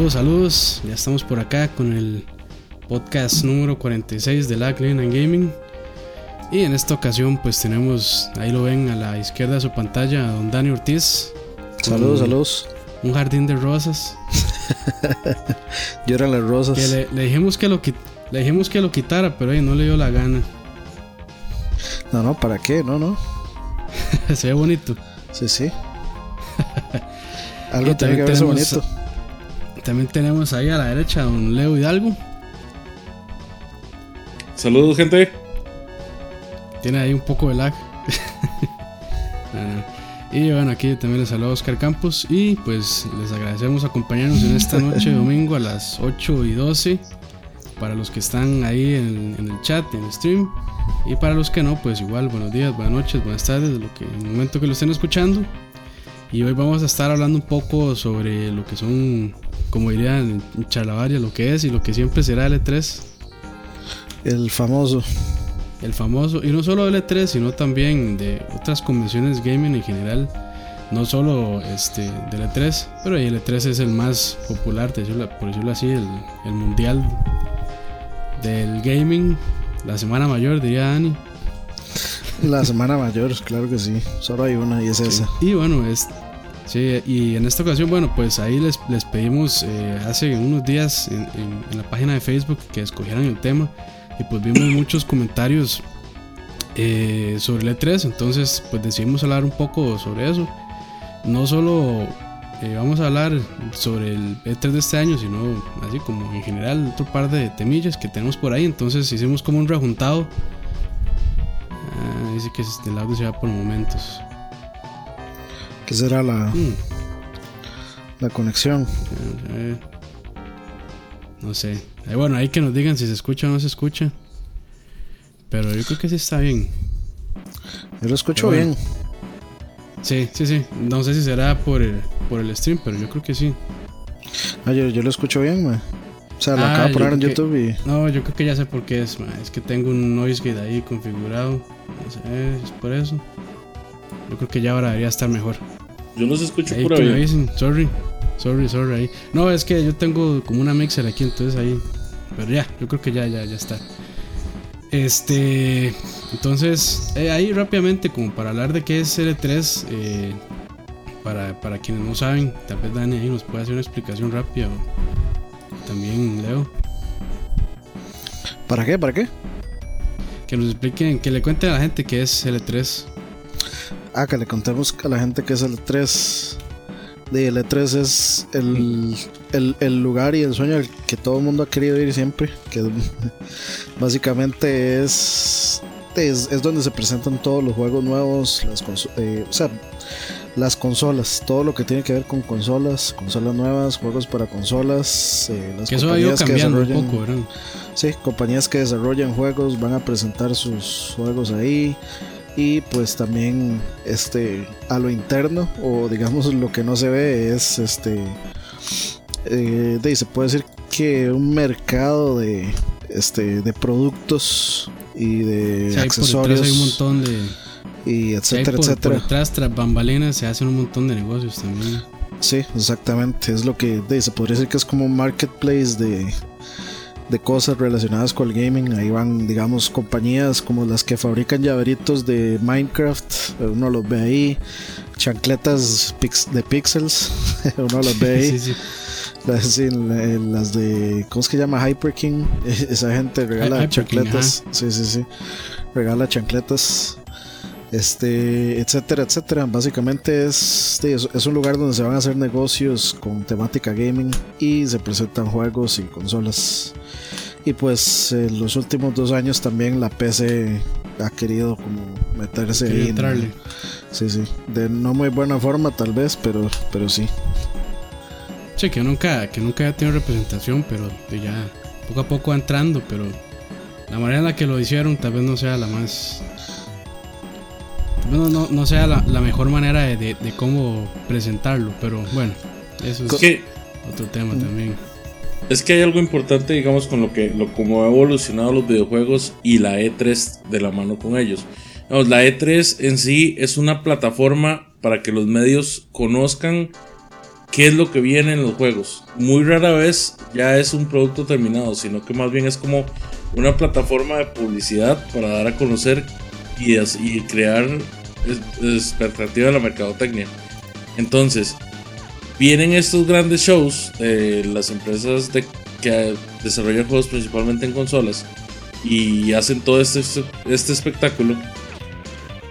Saludos, saludos. Ya estamos por acá con el podcast número 46 de la Clean and Gaming. Y en esta ocasión pues tenemos, ahí lo ven a la izquierda de su pantalla, a don Dani Ortiz. Saludos, saludos. Un jardín de rosas. Lloran las rosas. Que le, dijimos que lo, le dijimos que lo quitara, pero ahí no le dio la gana. No, no, ¿para qué? No, no. Se ve bonito. Sí, sí. Algo tiene que verse bonito. También tenemos ahí a la derecha a don Leo Hidalgo. Saludos, gente. Tiene ahí un poco de lag. Ah, y bueno, aquí también les saluda Oscar Campos. Y pues les agradecemos acompañarnos en esta noche de domingo a las 8 y 12. Para los que están ahí en, el chat, en el stream. Y para los que no, pues igual, buenos días, buenas noches, buenas tardes, lo que, en el momento que lo estén escuchando. Y hoy vamos a estar hablando un poco sobre lo que son, como dirían en charlavaria, lo que es y lo que siempre será L3. El famoso. El famoso, y no solo L3, sino también de otras convenciones gaming en general. No solo este, de L3, pero el L3 es el más popular, por decirlo así, el, el mundial del gaming. La semana mayor, diría Dani. La semana mayor, claro que sí. Solo hay una y es esa. Y bueno, es. Sí, y en esta ocasión, bueno, pues ahí les, les pedimos eh, hace unos días en, la página de Facebook que escogieran el tema. Y pues vimos muchos comentarios eh, sobre el E3. Entonces, pues decidimos hablar un poco sobre eso. No solo eh, vamos a hablar sobre el E3 de este año, sino así como en general otro par de temillas que tenemos por ahí. Entonces hicimos como un rejuntado Ah, dice que el audio se va por momentos. ¿Qué será la, mm. la conexión? No sé. bueno, ahí que nos digan si se escucha o no se escucha. Pero yo creo que sí está bien. Yo lo escucho bien. Sí, sí, sí. No sé si será por el, por el stream, pero yo creo que sí. Ah, yo, yo lo escucho bien, man. O sea, lo acabo de ah, poner en YouTube y. No, yo creo que ya sé por qué es, Es que tengo un noise gate ahí configurado. No sé, es por eso. Yo creo que ya ahora debería estar mejor. Yo no se escucho por ahí. Sorry. Sorry, sorry ahí. No, es que yo tengo como una mixer aquí, entonces ahí. Pero ya, yo creo que ya, ya, ya está. Este. Entonces, eh, ahí rápidamente, como para hablar de qué es L3, eh, para, para quienes no saben, tal vez Dani ahí nos puede hacer una explicación rápida también Leo. ¿Para qué? ¿Para qué? Que nos expliquen, que le cuenten a la gente qué es L3. Ah, que le contemos a la gente qué es L3. De L3 es el, lugar y el sueño al que todo el mundo ha querido ir siempre. Que básicamente es, es, donde se presentan todos los juegos nuevos. Las eh, o sea, las consolas, todo lo que tiene que ver con consolas, consolas nuevas, juegos para consolas, eh, las compañías que desarrollan, Sí, compañías que desarrollan juegos van a presentar sus juegos ahí y pues también este a lo interno o digamos lo que no se ve es este eh, de, se puede decir que un mercado de este de productos y de accesorios hay un montón de y etcétera, etcétera. Por detrás, tras bambalinas, se hacen un montón de negocios también. Sí, exactamente. Es lo que se podría decir que es como un marketplace de, de cosas relacionadas con el gaming. Ahí van, digamos, compañías como las que fabrican llaveritos de Minecraft. Uno los ve ahí. Chancletas de pixels. Uno los ve ahí. sí, Las, de. ¿Cómo es que llama? Hyper King. Esa gente regala chancletas. sí, sí, sí. Regala chancletas este, etcétera, etcétera. Básicamente es, es un lugar donde se van a hacer negocios con temática gaming y se presentan juegos y consolas. Y pues en los últimos dos años también la PC ha querido como meterse ahí. Entrarle. Sí, sí. De no muy buena forma tal vez, pero, pero sí. Sí, que nunca, que nunca haya tenido representación, pero ya poco a poco entrando, pero la manera en la que lo hicieron tal vez no sea la más no, no, no sea la, mejor manera de, cómo presentarlo, pero bueno, eso es otro tema también. Es que hay algo importante, digamos, con lo que, lo, como ha evolucionado los videojuegos y la E3 de la mano con ellos. la E3 en sí es una plataforma para que los medios conozcan qué es lo que viene en los juegos. Muy rara vez ya es un producto terminado, sino que más bien es como una plataforma de publicidad para dar a conocer y, y crear expectativa de la mercadotecnia. Entonces, vienen estos grandes shows, eh, las empresas que desarrollan juegos principalmente en consolas y hacen todo este, este espectáculo.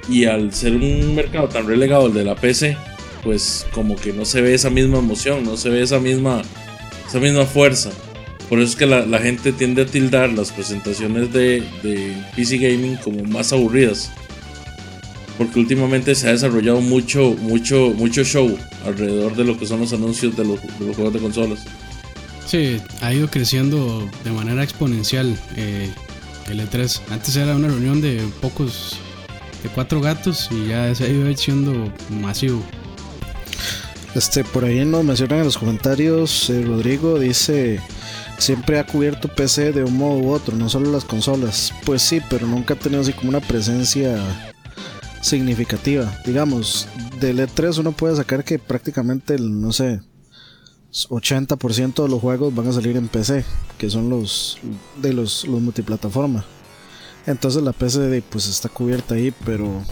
Y al ser un mercado tan relegado el de la PC, pues como que no se ve esa misma emoción, no se ve esa misma, esa misma fuerza. Por eso es que la, gente tiende a tildar las presentaciones de, de, PC Gaming como más aburridas. Porque últimamente se ha desarrollado mucho, mucho, mucho show alrededor de lo que son los anuncios de los, juegos de consolas. Sí, ha ido creciendo de manera exponencial eh, el E3. Antes era una reunión de pocos, de cuatro gatos y ya se ha ido siendo masivo. Este, por ahí nos mencionan en los comentarios, eh, Rodrigo dice, siempre ha cubierto PC de un modo u otro, no solo las consolas. Pues sí, pero nunca ha tenido así como una presencia significativa. Digamos, del E3 uno puede sacar que prácticamente, el, no sé, 80% de los juegos van a salir en PC, que son los de los, los multiplataforma. Entonces la PC pues está cubierta ahí, pero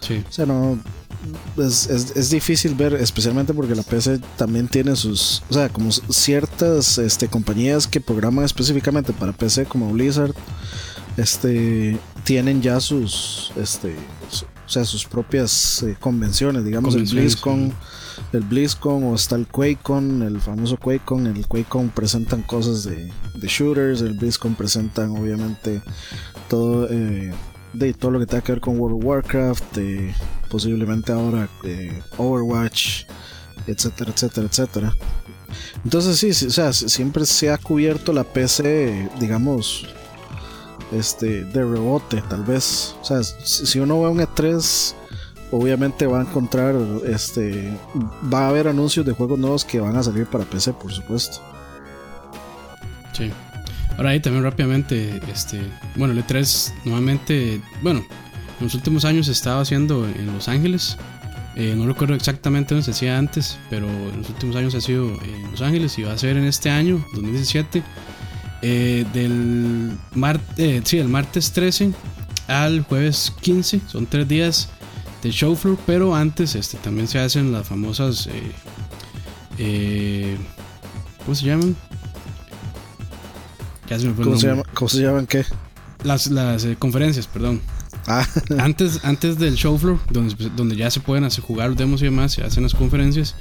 sí. o sea, no es, es, difícil ver, especialmente porque la PC también tiene sus, o sea, como ciertas este, compañías que programan específicamente para PC como Blizzard, este, tienen ya sus, este, o sea, sus propias eh, convenciones, digamos el BlizzCon, el BlizzCon o está el QuakeCon, el famoso QuakeCon, el QuakeCon presentan cosas de, de shooters, el BlizzCon presentan obviamente todo eh, de todo lo que tenga que ver con World of Warcraft, posiblemente ahora Overwatch, etcétera, etcétera, etcétera. Entonces sí, sí, o sea, siempre se ha cubierto la PC, digamos, este, de rebote, tal vez. O sea, si uno a un E3, obviamente va a encontrar, este, va a haber anuncios de juegos nuevos que van a salir para PC, por supuesto. Sí. Ahora ahí también rápidamente, este, bueno, el E3 nuevamente, bueno, en los últimos años se estaba haciendo en Los Ángeles. Eh, no recuerdo exactamente dónde se hacía antes, pero en los últimos años ha sido en Los Ángeles y va a ser en este año, 2017, eh, del eh, sí, el martes 13 al jueves 15. Son tres días de show floor, pero antes este, también se hacen las famosas... ¿Cómo se llaman? ¿Cómo, se llaman qué? Las, las eh, conferencias, perdón. Ah. Antes, antes del show floor, donde, donde ya se pueden hacer jugar los demos y demás, se hacen las conferencias.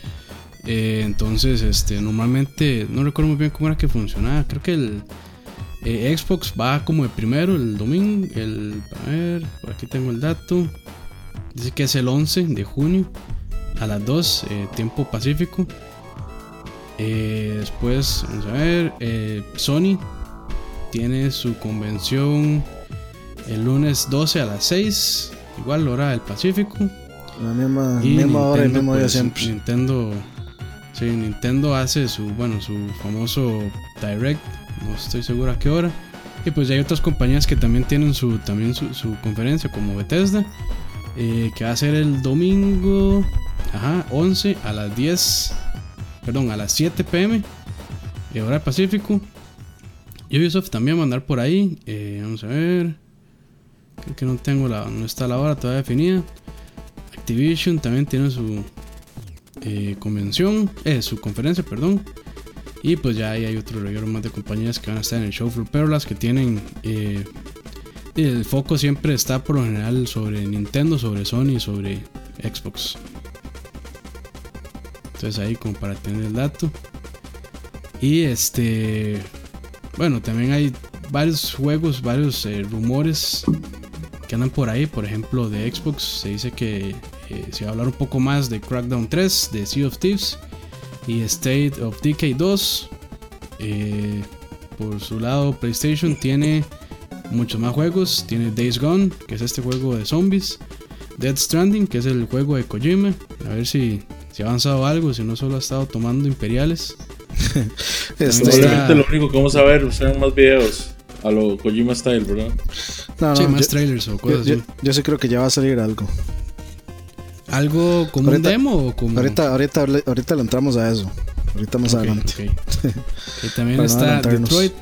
Eh, entonces, este, normalmente, no recuerdo muy bien cómo era que funcionaba. Creo que el eh, Xbox va como de primero, el domingo. El, a ver, por aquí tengo el dato. Dice que es el 11 de junio a las 2, tiempo pacífico. después, vamos a ver, Sony tiene su convención el lunes 12 a las 6, igual hora del Pacífico. La misma, y misma hora y mismo día pues, siempre. Nintendo, sí, Nintendo hace su, bueno, su famoso Direct, no estoy seguro a qué hora. Y pues ya hay otras compañías que también tienen su, también su, conferencia, como Bethesda, eh, que va a ser el domingo ajá, 11 a las 10, perdón, a las 7 pm, hora del Pacífico. Ubisoft también va a andar por ahí. Eh, vamos a ver. Creo que no tengo la. No está la hora todavía definida. Activision también tiene su eh, convención. Eh, su conferencia, perdón. Y pues ya ahí hay otro regalo más de compañías que van a estar en el show floor. Pero las que tienen. Eh, el foco siempre está por lo general sobre Nintendo, sobre Sony, sobre Xbox. Entonces ahí como para tener el dato. Y este bueno, también hay varios juegos, varios eh, rumores que andan por ahí. Por ejemplo, de Xbox se dice que eh, se va a hablar un poco más de Crackdown 3, de Sea of Thieves y State of Decay 2. Eh, por su lado, PlayStation tiene muchos más juegos. Tiene Days Gone, que es este juego de zombies. Dead Stranding, que es el juego de Kojima. A ver si, si ha avanzado algo, si no solo ha estado tomando imperiales. Este, lo único que vamos a ver serán más videos a lo Kojima Style, ¿verdad? No, no, más trailers o cosas yo, Yo, sí creo que ya va a salir algo. ¿Algo como un demo o como.? Ahorita, ahorita, ahorita le entramos a eso. Ahorita más adelante. y también está Detroit.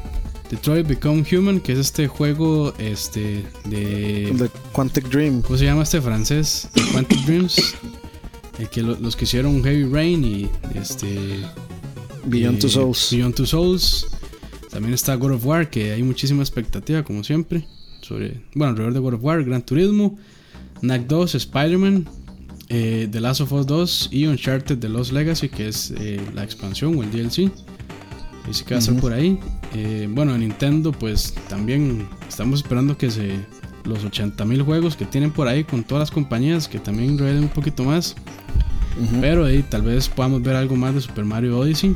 Detroit Become Human, que es este juego este de. The Quantic Dream. ¿Cómo se llama este francés? Quantic Dreams. El que los que hicieron Heavy Rain y este. Beyond Two Souls. Beyond Two Souls. También está God of War, que hay muchísima expectativa, como siempre. Sobre, bueno, alrededor de God of War, Gran Turismo, Knack 2, Spider-Man, eh, The Last of Us 2 y Uncharted The Lost Legacy, que es eh, la expansión o el DLC. Y sí que va a ser por ahí. Eh, bueno, en Nintendo, pues también estamos esperando que se los 80.000 juegos que tienen por ahí con todas las compañías que también revelen un poquito más. Pero ahí tal vez podamos ver algo más de Super Mario Odyssey.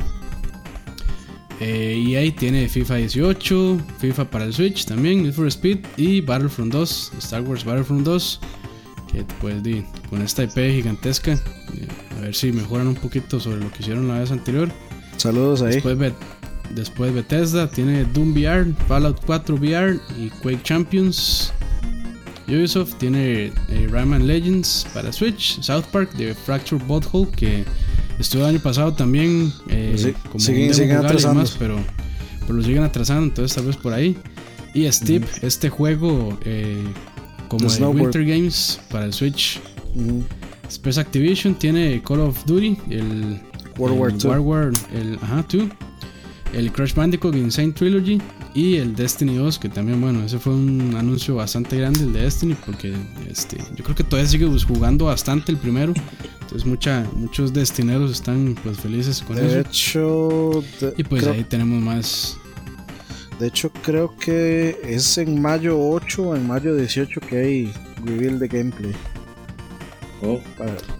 Eh, EA tiene FIFA 18, FIFA para el Switch también, Need for Speed y Battlefront 2, Star Wars Battlefront 2. Que pues con esta IP gigantesca, eh, a ver si mejoran un poquito sobre lo que hicieron la vez anterior. Saludos ahí. Después, después Bethesda tiene Doom VR, Fallout 4 VR y Quake Champions. Ubisoft tiene eh, Rayman Legends para Switch, South Park de Fracture Butthole que estuvo el año pasado también eh, como siguen, siguen atrasando. pero, pero, lo siguen atrasando, entonces tal vez por ahí. Y Steep, este juego eh, como de Winter Games para el Switch. Space Activision tiene Call of Duty, el World War War el, ajá, 2, el Crash Bandicoot Insane Trilogy y el Destiny 2, que también, bueno, ese fue un anuncio bastante grande, el de Destiny, porque este, yo creo que todavía sigue jugando bastante el primero. Entonces mucha, muchos destineros están pues felices con de eso. Hecho, y pues ahí tenemos más. De hecho, creo que es en mayo 8 o en mayo 18 que hay reveal de gameplay. Oh.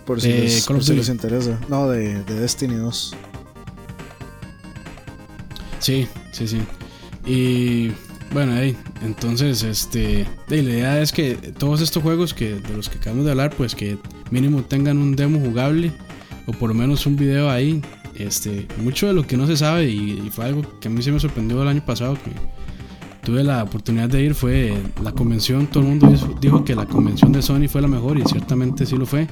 por si, les, por si les, interesa. No, de, de Destiny 2. Sí, sí, sí. Y bueno, ahí, entonces, este, la idea es que todos estos juegos que de los que acabamos de hablar, pues que mínimo tengan un demo jugable o por lo menos un video ahí. Este, mucho de lo que no se sabe y, fue algo que a mí se me sorprendió el año pasado que tuve la oportunidad de ir fue la convención. Todo el mundo dijo que la convención de Sony fue la mejor y ciertamente sí lo fue.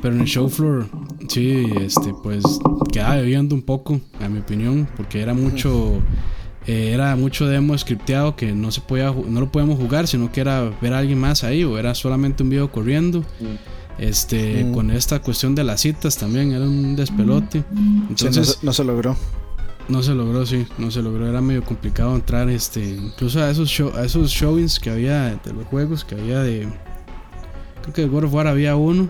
Pero en el show floor, sí, este, pues quedaba bebiendo un poco, a mi opinión, porque era mucho eh, era mucho demo scripteado que no se podía no lo podíamos jugar sino que era ver a alguien más ahí o era solamente un video corriendo mm. este mm. con esta cuestión de las citas también era un despelote entonces no, se, logró no se logró sí no se logró era medio complicado entrar este incluso a esos show, a esos showings que había de los juegos que había de creo que de God of War había uno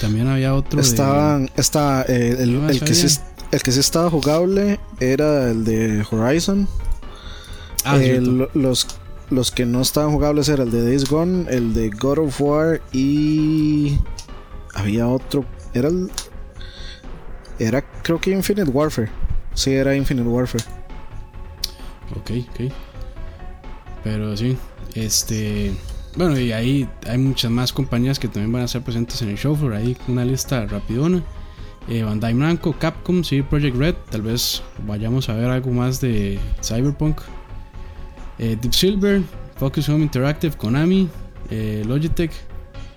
también había otro estaban está eh, el, el que sí el que sí estaba jugable era el de Horizon. Ah, los, los que no estaban jugables era el de Days Gone, el de God of War y había otro. Era el, era creo que Infinite Warfare. Sí, era Infinite Warfare. Ok, ok. Pero sí, este. Bueno, y ahí hay muchas más compañías que también van a ser presentes en el show. Por ahí una lista rapidona eh, Bandai Namco, Capcom, sí, Project Red, tal vez vayamos a ver algo más de Cyberpunk. Eh, Deep Silver, Focus Home Interactive, Konami, eh, Logitech,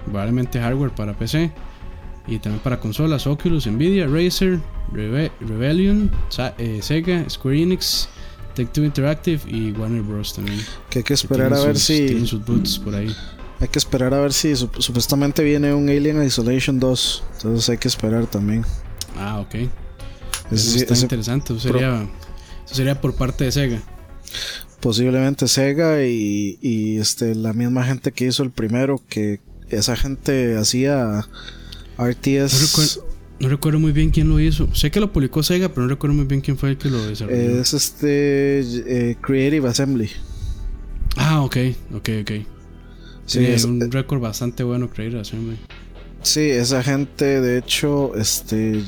probablemente hardware para PC y también para consolas, Oculus, Nvidia, Razer, Rebellion, Sega, Square Enix, Tech 2 Interactive y Warner Bros. también. Que hay que esperar a ver si. Tienen sus boots por ahí. Hay que esperar a ver si supuestamente viene un Alien Isolation 2. Entonces hay que esperar también. Ah, ok. Eso está interesante. Eso sería, sería por parte de Sega. Posiblemente Sega y, y este, la misma gente que hizo el primero, que esa gente hacía RTS. No recuerdo, muy bien quién lo hizo. Sé que lo publicó Sega, pero no recuerdo muy bien quién fue el que lo desarrolló. Es este eh, Creative Assembly. Ah, ok, ok, ok. Sí, es un récord bastante bueno creer así, Sí, esa gente, de hecho, este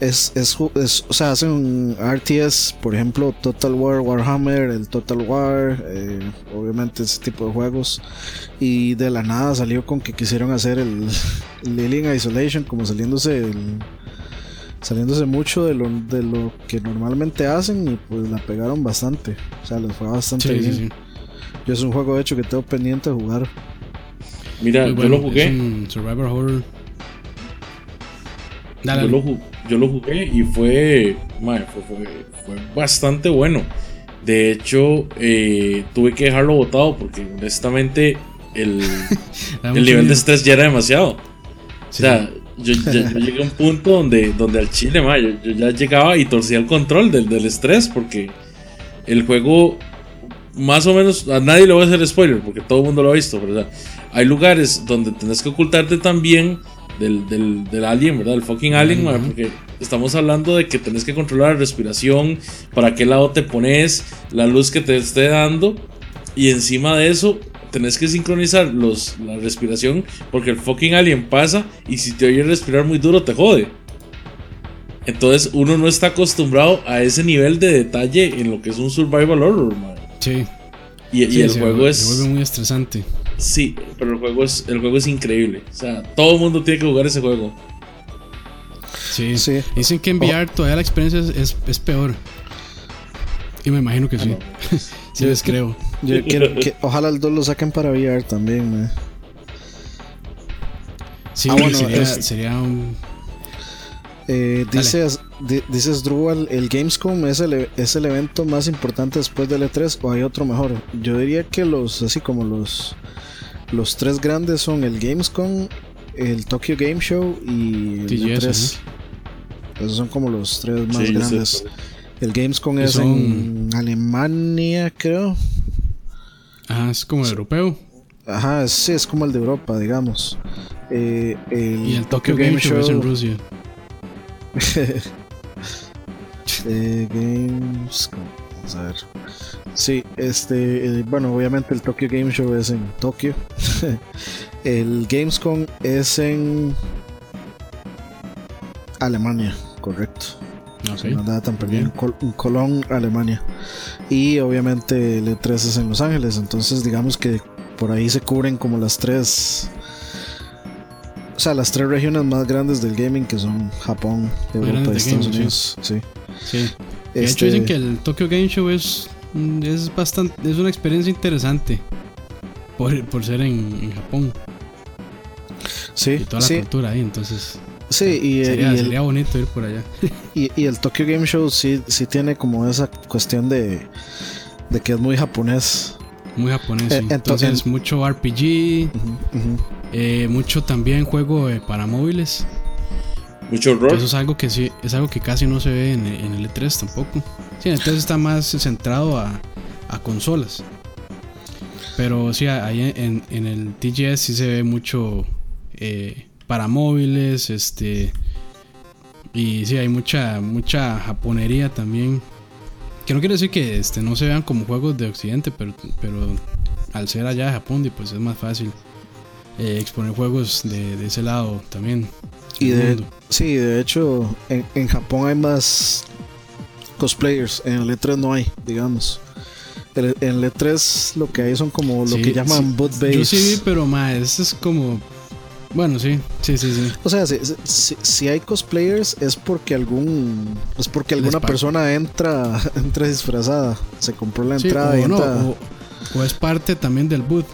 es, es, o sea, hacen RTS, por ejemplo, Total War, Warhammer, el Total War, eh, obviamente ese tipo de juegos. Y de la nada salió con que quisieron hacer el, Alien Isolation, como saliéndose saliéndose mucho de lo, de lo que normalmente hacen y pues la pegaron bastante. O sea, les fue bastante bien. Yo es un juego de hecho que tengo pendiente de jugar. Mira, yo lo jugué. Survivor Horror. yo, lo, yo, lo, jugué y fue, fue, fue, bastante bueno. De hecho, eh, tuve que dejarlo botado porque honestamente el, el nivel de estrés ya era demasiado. O sea, yo, llegué a un punto donde, donde al chile, yo, ya llegaba y torcía el control del, del estrés porque el juego más o menos, a nadie le voy a hacer spoiler porque todo el mundo lo ha visto, ¿verdad? Hay lugares donde tenés que ocultarte también del, del, del alien, ¿verdad? El fucking alien, porque estamos hablando de que tenés que controlar la respiración, para qué lado te pones, la luz que te esté dando, y encima de eso tenés que sincronizar los, la respiración porque el fucking alien pasa y si te oye respirar muy duro te jode. Entonces uno no está acostumbrado a ese nivel de detalle en lo que es un survival horror, man. Sí. Y, el juego es. Se vuelve muy estresante. Sí, pero el juego es, el juego es increíble. O sea, todo el mundo tiene que jugar ese juego. Sí. sí. Dicen que enviar oh. todavía la experiencia es, es, peor. Y me imagino que sí. sí, les creo. Yo quiero que ojalá el 2 lo saquen para VR también, Sí, ah, bueno, sería, sería un eh, dices, dices Drupal, el Gamescom es el, es el evento más importante después del E3 o hay otro mejor. Yo diría que los, así como los, los tres grandes son el Gamescom, el Tokyo Game Show y el E3. Esos son como los tres más grandes. El Gamescom es en Alemania, creo. Ajá, es como el europeo. Ajá, sí, es como el de Europa, digamos. Eh, y el Tokyo, Game, Show es en Rusia. eh, games. Vamos a ver. Sí, este. Eh, bueno, obviamente el Tokyo Game Show es en Tokio. el Gamescom es en. Alemania, correcto. No nada tan perdido. En Colón, Alemania. Y obviamente el E3 es en Los Ángeles. Entonces, digamos que por ahí se cubren como las tres o sea, las tres regiones más grandes del gaming que son Japón, Europa y Estados Unidos. Sí. sí. De hecho dicen este que el Tokyo Game Show es, es bastante es una experiencia interesante por, por ser en, Japón. Sí. Y toda la cultura ahí, entonces. Sí, y, sería, sería bonito ir por allá. Y, y, el Tokyo Game Show sí, sí tiene como esa cuestión de, de que es muy japonés. Muy japonés, eh, entonces mucho RPG. Eh, mucho también juego eh, para móviles. Mucho rol. Eso es algo que sí, es algo que casi no se ve en, el E3 tampoco. Sí, entonces está más centrado a, consolas. Pero sí, ahí en, el TGS sí se ve mucho eh, para móviles, este. Y sí, hay mucha, mucha japonería también. Que no quiere decir que este, no se vean como juegos de Occidente, pero, pero al ser allá de Japón, pues es más fácil eh, exponer juegos de, ese lado también. Y de, sí, de hecho, en, Japón hay más cosplayers, en el E3 no hay, digamos. En el E3 lo que hay son como lo que llaman bot base. Yo sí vi, pero más, es como bueno, sí, sí, sí, sí. O sea, si, si, hay cosplayers es porque algún es porque alguna persona entra entra disfrazada, se compró la entrada y o, o, es parte también del boot.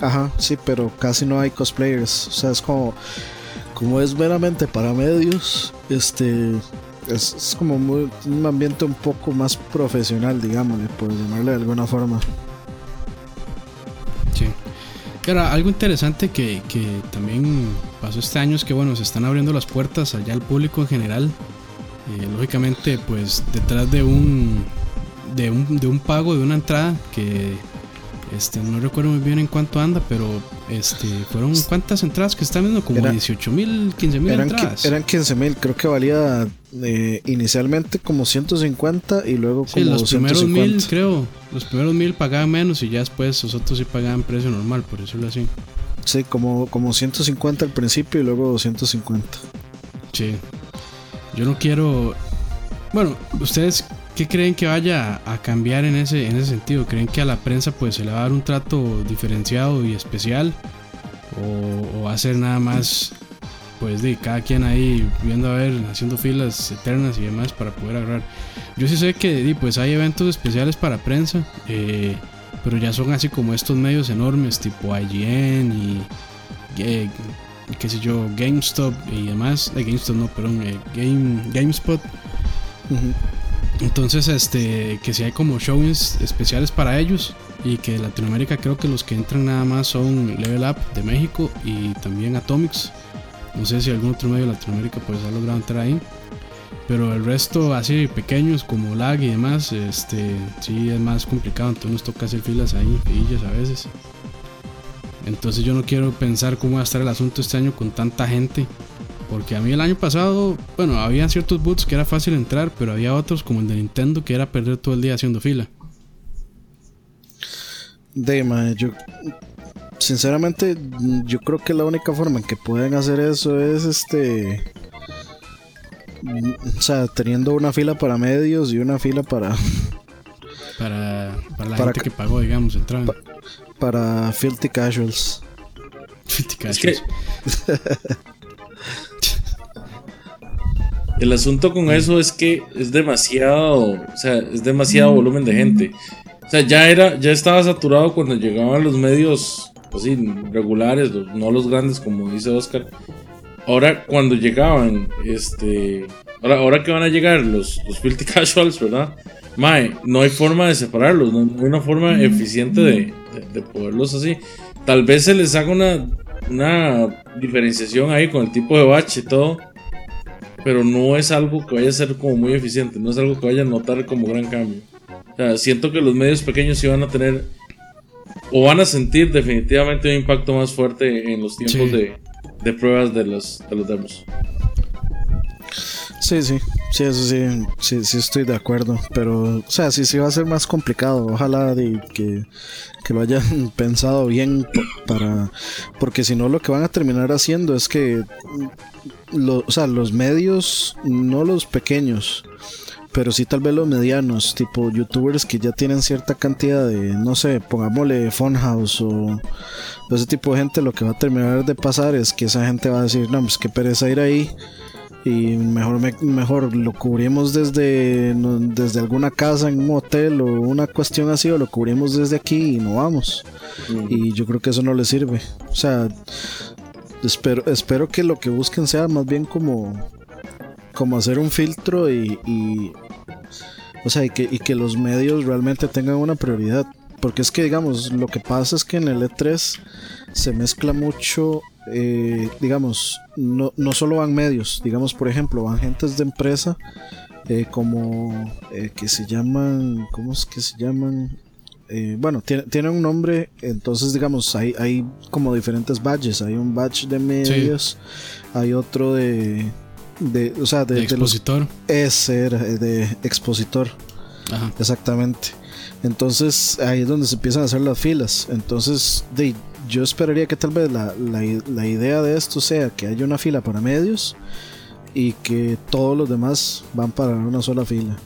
Ajá, sí, pero casi no hay cosplayers. O sea, es como, como es meramente para medios, este, es, como un ambiente un poco más profesional, digamos, por llamarle de alguna forma. Sí. Era algo interesante que, que, también pasó este año es que, bueno, se están abriendo las puertas allá al público en general. Eh, lógicamente, pues detrás de un, de un, de un pago, de una entrada que este, no recuerdo muy bien en cuánto anda, pero este, fueron cuántas entradas que están viendo, como 18 mil, 15 mil entradas. Eran 15 mil, creo que valía eh, inicialmente como 150 y luego como sí, los primeros mil, creo, los primeros mil pagaban menos y ya después los otros sí pagaban precio normal, por decirlo así. Sí, como, como 150 al principio y luego 250. Sí. Yo no quiero. Bueno, ustedes ¿Qué creen que vaya a cambiar en ese, en ese sentido? ¿Creen que a la prensa pues se le va a dar un trato diferenciado y especial? ¿O, va a ser nada más pues de cada quien ahí viendo a ver, haciendo filas eternas y demás para poder agarrar? Yo sí sé que pues hay eventos especiales para prensa, eh, pero ya son así como estos medios enormes tipo IGN y... qué sé yo, GameStop y demás, de GameStop no, perdón, eh, Game, GameSpot. Entonces, este, que si hay como showings especiales para ellos y que Latinoamérica creo que los que entran nada más son Level Up de México y también Atomics. No sé si algún otro medio de Latinoamérica pues ha logrado entrar ahí. Pero el resto así pequeños como lag y demás, este sí es más complicado, entonces nos toca hacer filas ahí, a veces. Entonces yo no quiero pensar cómo va a estar el asunto este año con tanta gente. Porque a mí el año pasado, bueno, había ciertos boots que era fácil entrar, pero había otros como el de Nintendo que era perder todo el día haciendo fila. De yo sinceramente yo creo que la única forma en que pueden hacer eso es este o sea, teniendo una fila para medios y una fila para para, para la gente que pagó, digamos, entrar para Filthy Casuals. Filthy Casuals. El asunto con eso es que es demasiado, o sea, es demasiado volumen de gente. O sea, ya era, ya estaba saturado cuando llegaban los medios así regulares, no los grandes como dice Oscar. Ahora cuando llegaban, este, ahora, ahora que van a llegar los, los filthy casuals, ¿verdad? Mae, no hay forma de separarlos, no hay una forma eficiente de, de, poderlos así. Tal vez se les haga una, una diferenciación ahí con el tipo de batch y todo. Pero no es algo que vaya a ser como muy eficiente, no es algo que vaya a notar como gran cambio. O sea, siento que los medios pequeños sí van a tener o van a sentir definitivamente un impacto más fuerte en los tiempos de, de, pruebas de los, de los demos. Sí, sí, sí, eso sí, sí, sí estoy de acuerdo. Pero, o sea, sí, sí va a ser más complicado. Ojalá de que, lo hayan pensado bien para... Porque si no, lo que van a terminar haciendo es que, lo, o sea, los medios, no los pequeños, pero sí tal vez los medianos, tipo youtubers que ya tienen cierta cantidad de, no sé, pongámosle Funhouse o ese tipo de gente, lo que va a terminar de pasar es que esa gente va a decir, no, pues qué pereza ir ahí y mejor mejor lo cubrimos desde desde alguna casa en un hotel o una cuestión así o lo cubrimos desde aquí y no vamos y yo creo que eso no le sirve. O sea espero espero que lo que busquen sea más bien como como hacer un filtro y, o sea y que, y que los medios realmente tengan una prioridad porque es que digamos lo que pasa es que en el E3 se mezcla mucho eh, digamos, no, no solo van medios, digamos, por ejemplo, van gentes de empresa eh, como eh, que se llaman, ¿cómo es que se llaman? Bueno, tiene, un nombre, entonces digamos, hay, hay como diferentes badges, hay un badge de medios, hay otro de, de, o sea, de, expositor. ese era, de expositor. Exactamente. Entonces ahí es donde se empiezan a hacer las filas. Entonces, de, yo esperaría que tal vez la, la, idea de esto sea que haya una fila para medios y que todos los demás van para una sola fila.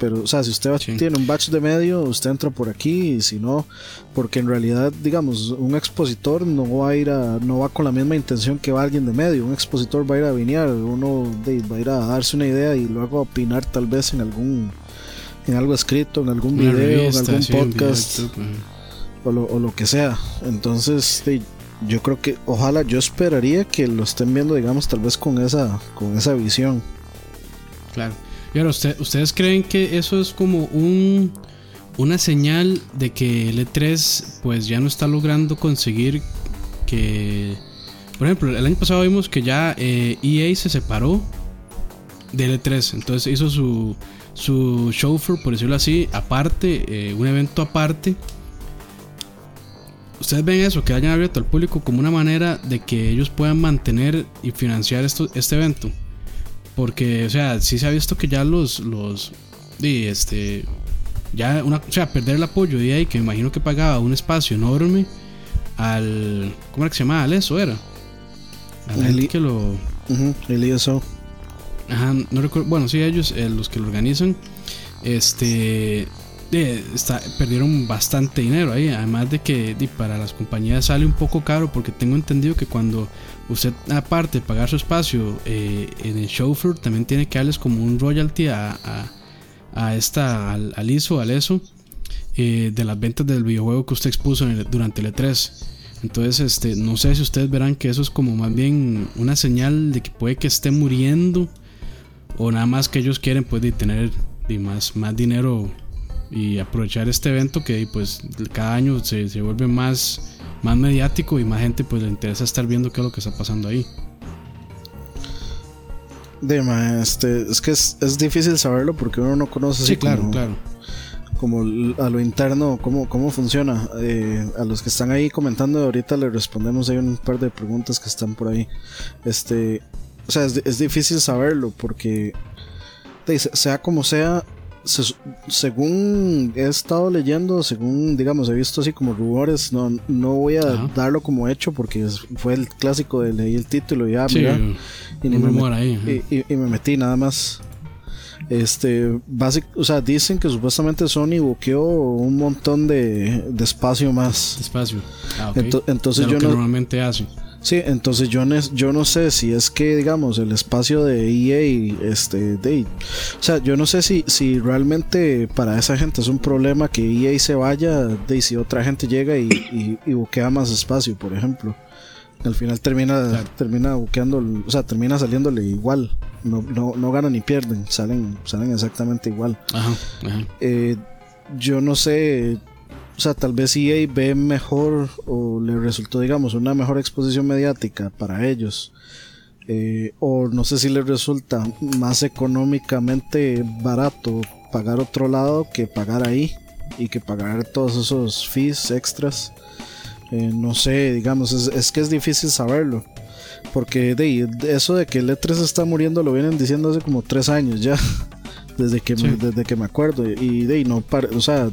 Pero, o sea, si usted tiene un batch de medio, usted entra por aquí y si no, porque en realidad, digamos, un expositor no va a ir a, no va con la misma intención que va alguien de medio. Un expositor va a ir a vinear, uno va a ir a darse una idea y luego a opinar tal vez en algún, en algo escrito, en algún video, en algún podcast o lo, que sea. Entonces, yo creo que, ojalá, yo esperaría que lo estén viendo, digamos, tal vez con esa, con esa visión. Claro. Y ahora, ¿usted, ¿ustedes creen que eso es como un, una señal de que el E3 pues ya no está logrando conseguir que... Por ejemplo, el año pasado vimos que ya EA eh, e se separó del E3, entonces hizo su, su show por decirlo así, aparte, eh, un evento aparte ¿Ustedes ven eso, que hayan abierto al público como una manera de que ellos puedan mantener y financiar esto, este evento? Porque, o sea, sí se ha visto que ya los, los, este, ya una, o sea, perder el apoyo de ahí, que me imagino que pagaba un espacio enorme al, ¿cómo era que se llamaba? Al eso era. Al que lo... el ISO. Ajá, no recuerdo, bueno, sí, ellos, eh, los que lo organizan, este, está, perdieron bastante dinero ahí. Además de que para las compañías sale un poco caro porque tengo entendido que cuando usted aparte de pagar su espacio eh, en el show floor también tiene que darles como un royalty a, a, esta, al, al, ISO, al ESO, eh, de las ventas del videojuego que usted expuso durante el E3. Entonces, este, no sé si ustedes verán que eso es como más bien una señal de que puede que esté muriendo o nada más que ellos quieren pues tener más, más dinero y aprovechar este evento que pues cada año se, se vuelve más, más mediático y más gente pues le interesa estar viendo qué es lo que está pasando ahí. De este, es que es, es, difícil saberlo porque uno no conoce sí, claro, claro como a lo interno, cómo, cómo funciona. Eh, a los que están ahí comentando ahorita les respondemos hay un par de preguntas que están por ahí. Este, o sea, es, difícil saberlo porque sea como sea, según he estado leyendo, según digamos he visto así como rumores, no, no voy a darlo como hecho porque fue el clásico de leí el título y ya, mira, y, me, y, me metí nada más. Este, básico, o sea, dicen que supuestamente Sony buqueó un montón de, de espacio más. Espacio. Ah, entonces yo no, normalmente hace. Sí, entonces yo, no, yo no sé si es que, digamos, el espacio de EA, este, de, o sea, yo no sé si, si realmente para esa gente es un problema que EA se vaya, de si otra gente llega y, y, y buquea más espacio, por ejemplo. Al final termina, termina buqueando, o sea, termina saliéndole igual. No, no, no ganan ni pierden, salen, salen exactamente igual. Ajá, eh, yo no sé, o sea, tal vez EA ve mejor o le resultó, digamos, una mejor exposición mediática para ellos. Eh, o no sé si les resulta más económicamente barato pagar otro lado que pagar ahí y que pagar todos esos fees extras. Eh, no sé, digamos, es, que es difícil saberlo. Porque eso de que el E3 está muriendo lo vienen diciendo hace como tres años ya. Desde que, me, desde que me acuerdo. Y de no o sea,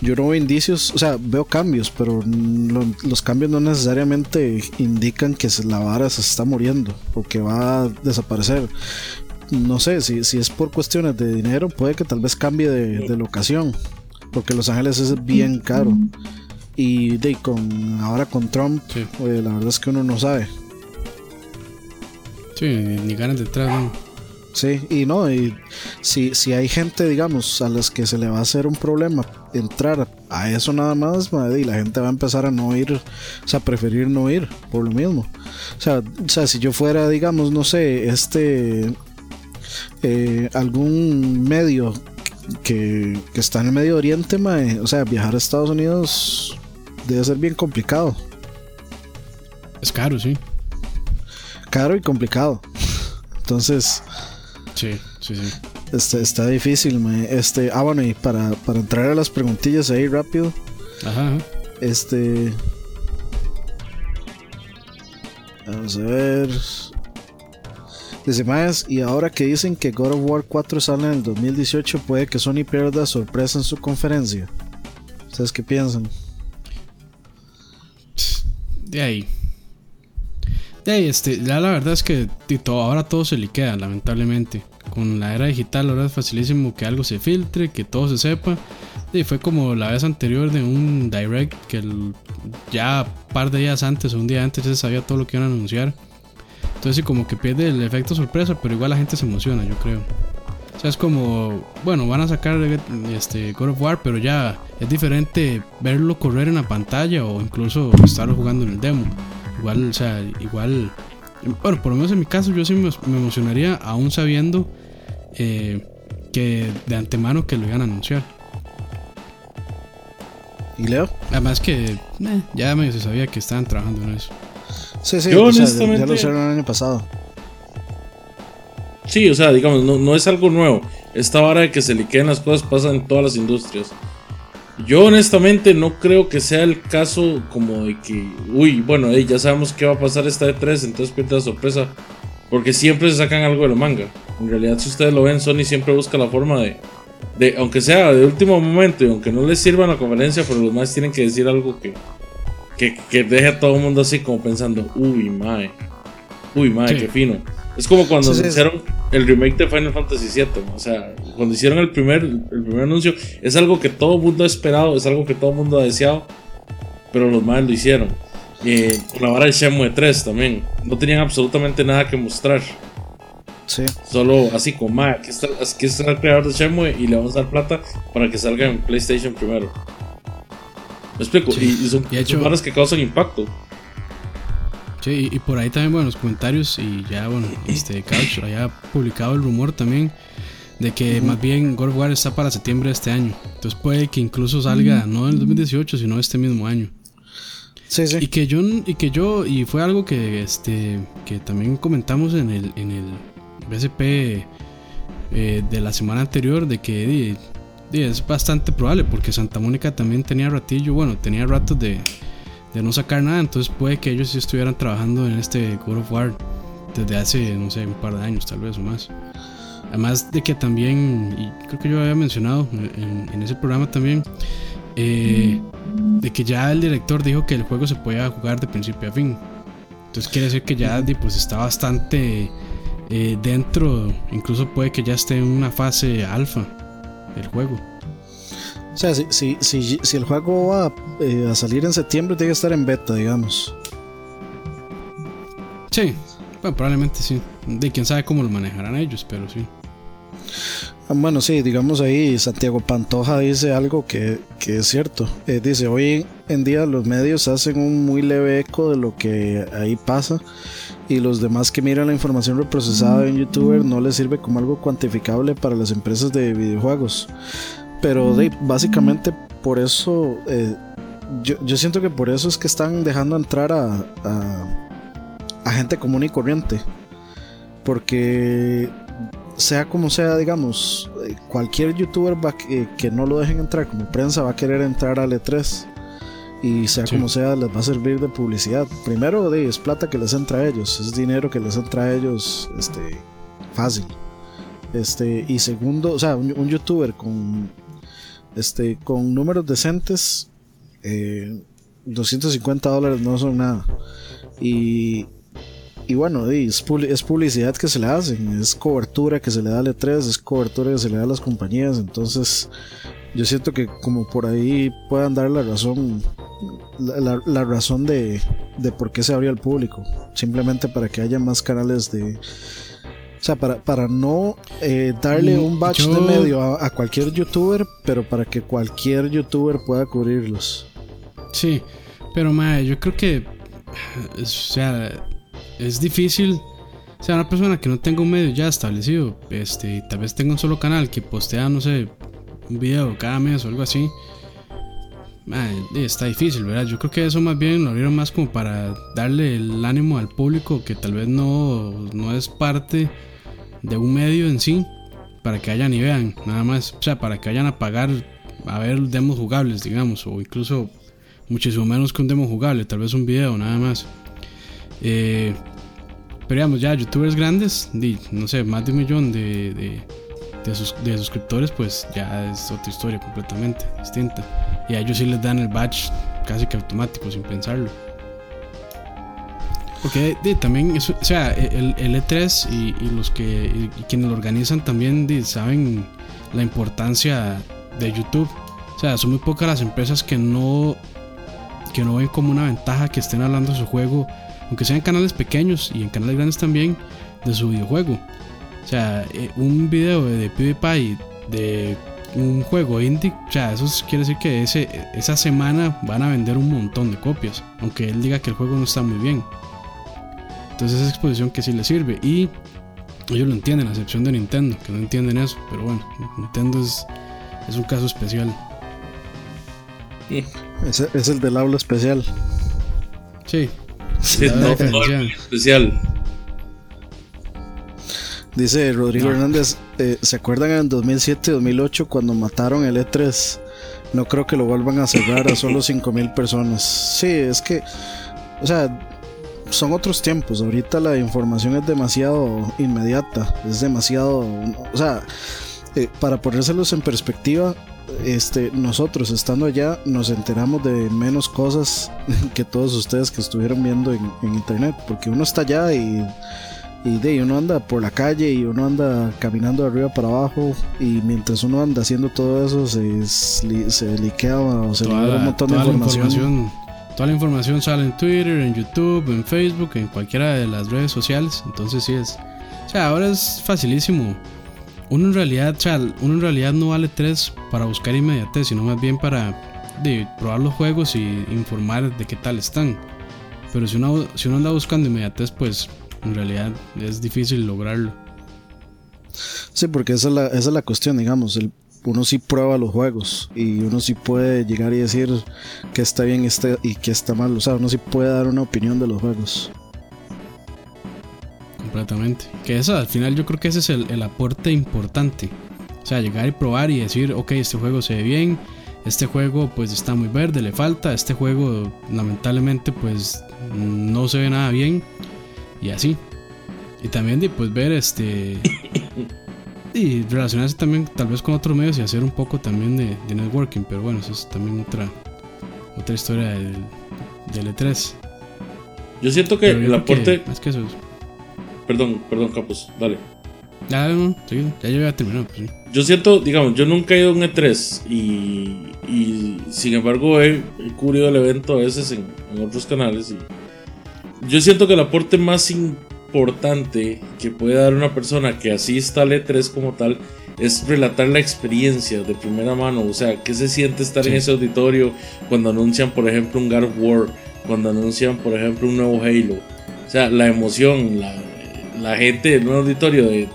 yo no veo indicios, o sea, veo cambios, pero los cambios no necesariamente indican que la vara se está muriendo o que va a desaparecer. No sé, si, si es por cuestiones de dinero, puede que tal vez cambie de, de locación. Porque Los Ángeles es bien caro. Y de, con, ahora con Trump, la verdad es que uno no sabe. Sí, ni, ganas de entrar, ¿no? Sí, y no, y si, si hay gente, digamos, a las que se le va a hacer un problema entrar a eso nada más, y la gente va a empezar a no ir, o sea, preferir no ir por lo mismo. O sea, o sea si yo fuera, digamos, no sé, este, eh, algún medio que, que, está en el Medio Oriente, o sea, viajar a Estados Unidos debe ser bien complicado. Es caro, sí. Caro y complicado. Entonces. Sí, sí, sí. Este, está difícil, Este, ah, bueno, y para, entrar a las preguntillas ahí rápido. Ajá. Este. Vamos a ver. Dice más, y ahora que dicen que God of War 4 sale en el 2018, puede que Sony pierda sorpresa en su conferencia. ¿Ustedes qué piensan? de ahí. Ahí, este, ya la verdad es que ahora todo se liquea, lamentablemente. Con la era digital ahora es facilísimo que algo se filtre, que todo se sepa. Y fue como la vez anterior de un direct que ya un par de días antes o un día antes se sabía todo lo que iban a anunciar. Entonces como que pierde el efecto sorpresa, pero igual la gente se emociona, yo creo. O sea, es como, bueno, van a sacar este God of War, pero ya es diferente verlo correr en la pantalla o incluso estarlo jugando en el demo. Igual, o sea, igual, bueno, por lo menos en mi caso yo sí me, emocionaría aún sabiendo eh, que de antemano que lo iban a anunciar. ¿Y Leo? Además que eh, ya medio se sabía que estaban trabajando en eso. Sí, sí, yo, honestamente... ya lo hicieron el año pasado. Sí, o sea, digamos, no, no es algo nuevo. Esta vara de que se liqueen las cosas pasa en todas las industrias. Yo honestamente no creo que sea el caso como de que, uy, bueno, ya sabemos qué va a pasar esta E3, entonces pierde la sorpresa. Porque siempre se sacan algo de la manga. En realidad, si ustedes lo ven, Sony siempre busca la forma de, de aunque sea de último momento y aunque no les sirva la conferencia, pero los más tienen que decir algo que, que, que deje a todo el mundo así como pensando, uy, mae, uy, mae, qué fino. Es como cuando hicieron el remake de Final Fantasy VII. O sea, cuando hicieron el primer, el primer anuncio, es algo que todo mundo ha esperado, es algo que todo mundo ha deseado. Pero los más lo hicieron. Y la vara de Shenmue 3 también. No tenían absolutamente nada que mostrar. Sí. Solo así como, ma, aquí está, aquí está el creador de Shenmue y le vamos a dar plata para que salga en PlayStation primero. Me explico, y, son, y que causan impacto. Sí, y, por ahí también, bueno, los comentarios, y ya, bueno, este Couch haya publicado el rumor también de que más bien God of War está para septiembre de este año. Entonces puede que incluso salga no en el 2018, sino este mismo año. Sí, sí. Y que yo, y que yo, y fue algo que este que también comentamos en el, en el BSP eh, de la semana anterior, de que es bastante probable, porque Santa Mónica también tenía ratillo, bueno, tenía ratos de, de no sacar nada, entonces puede que ellos sí estuvieran trabajando en este God of War desde hace, no sé, un par de años tal vez o más. Además de que también, y creo que yo había mencionado en, ese programa también, eh, de que ya el director dijo que el juego se podía jugar de principio a fin. Entonces quiere decir que ya pues, está bastante eh, dentro, incluso puede que ya esté en una fase alfa el juego. O sea, si, si, si, el juego va eh, a salir en septiembre, tiene que estar en beta, digamos. Sí, bueno, probablemente sí. De quién sabe cómo lo manejarán ellos, pero sí. Ah, bueno, sí, digamos ahí Santiago Pantoja dice algo que, es cierto. Eh, dice, hoy en día los medios hacen un muy leve eco de lo que ahí pasa y los demás que miran la información reprocesada en youtuber no les sirve como algo cuantificable para las empresas de videojuegos. Pero básicamente por eso, eh, yo, siento que por eso es que están dejando entrar a, a gente común y corriente. Porque sea como sea, digamos, cualquier youtuber va que, no lo dejen entrar como prensa va a querer entrar al E3 y sea como sea les va a servir de publicidad. Primero de, es plata que les entra a ellos, es dinero que les entra a ellos este, fácil. Este, y segundo, o sea, un, youtuber con, este, con números decentes, 250 eh, dólares no son nada. Y, y bueno, es, publicidad que se le hacen, es cobertura que se le da al E3, es cobertura que se le da a las compañías, entonces yo siento que como por ahí puedan dar la razón, la, razón de, por qué se abrió al público, simplemente para que haya más canales de... O sea, para, para no eh, darle un batch de medio a, cualquier youtuber, pero para que cualquier youtuber pueda cubrirlos. Sí, pero mae, yo creo que... O sea, es difícil. O sea, una persona que no tenga un medio ya establecido, este, tal vez tenga un solo canal que postea, no sé, un video cada mes o algo así. está difícil, ¿verdad? Yo creo que eso más bien lo abrieron más como para darle el ánimo al público que tal vez no, no es parte de un medio en sí, para que vayan y vean, nada más. O sea, para que vayan a pagar a ver demos jugables, digamos, o incluso muchísimo menos que un demo jugable, tal vez un video, nada más. Eh, pero digamos, ya youtubers grandes, no sé, más de un millón de, de, suscriptores, pues ya es otra historia completamente distinta. Y a ellos sí les dan el badge casi que automático, sin pensarlo. Porque también, o sea, el, E3 y, los que quienes lo organizan también saben la importancia de YouTube. O sea, son muy pocas las empresas que no, que no ven como una ventaja que estén hablando de su juego aunque sean canales pequeños y en canales grandes también, de su videojuego. O sea, eh, un video de PewDiePie de un juego indie, o sea, eso quiere decir que ese, esa semana van a vender un montón de copias, aunque él diga que el juego no está muy bien. Entonces esa exposición que sí le sirve y ellos lo entienden, a excepción de Nintendo, que no entienden eso, pero bueno, Nintendo es, es un caso especial. Es, es el del habla especial. Sí, especial. Dice Rodrigo Hernández, eh, ¿se acuerdan en 2007-2008 cuando mataron el E3? No creo que lo vuelvan a cerrar a solo 5.000 personas. Sí, es que, o sea, son otros tiempos. Ahorita la información es demasiado inmediata, es demasiado, o sea, eh, para ponérselos en perspectiva, este, nosotros estando allá nos enteramos de menos cosas que todos ustedes que estuvieron viendo en, internet, porque uno está allá y, y de, uno anda por la calle y uno anda caminando de arriba para abajo y mientras uno anda haciendo todo eso se, se liquea o se libera un montón de información. Toda la información sale en Twitter, en YouTube, en Facebook, en cualquiera de las redes sociales. Entonces sí es. O sea, ahora es facilísimo uno en realidad, uno en realidad no vale 3 para buscar inmediatez, sino más bien para probar los juegos y informar de qué tal están. Pero si uno, si uno anda buscando inmediatez, pues en realidad es difícil lograrlo. Sí, porque esa es la, esa es la cuestión, digamos. El, uno sí prueba los juegos y uno sí puede llegar y decir que está bien está, y que está mal. O sea, uno sí puede dar una opinión de los juegos. Completamente. Que eso, al final, yo creo que ese es el, el aporte importante. O sea, llegar y probar y decir, ok, este juego se ve bien, este juego pues está muy verde, le falta, este juego lamentablemente pues no se ve nada bien y así. Y también de pues ver este y relacionarse también tal vez con otros medios y hacer un poco también de, de networking, pero bueno, eso es también otra otra historia del, del E3. Yo siento que yo el aporte. que- más que eso es- Perdón, perdón, Capos, dale. Ya, no, sí, ya yo había terminado, pues sí. Yo siento, digamos, yo nunca he ido a un E3 y, y sin embargo he, he cubrido el evento a veces en, en otros canales y yo siento que el aporte más importante que puede dar una persona que asista al E3 como tal es relatar la experiencia de primera mano, o sea, qué se siente estar en Sí. ese auditorio cuando anuncian, por ejemplo, un God of War, cuando anuncian, por ejemplo, un nuevo Halo, o sea, la emoción, la, la gente en un auditorio de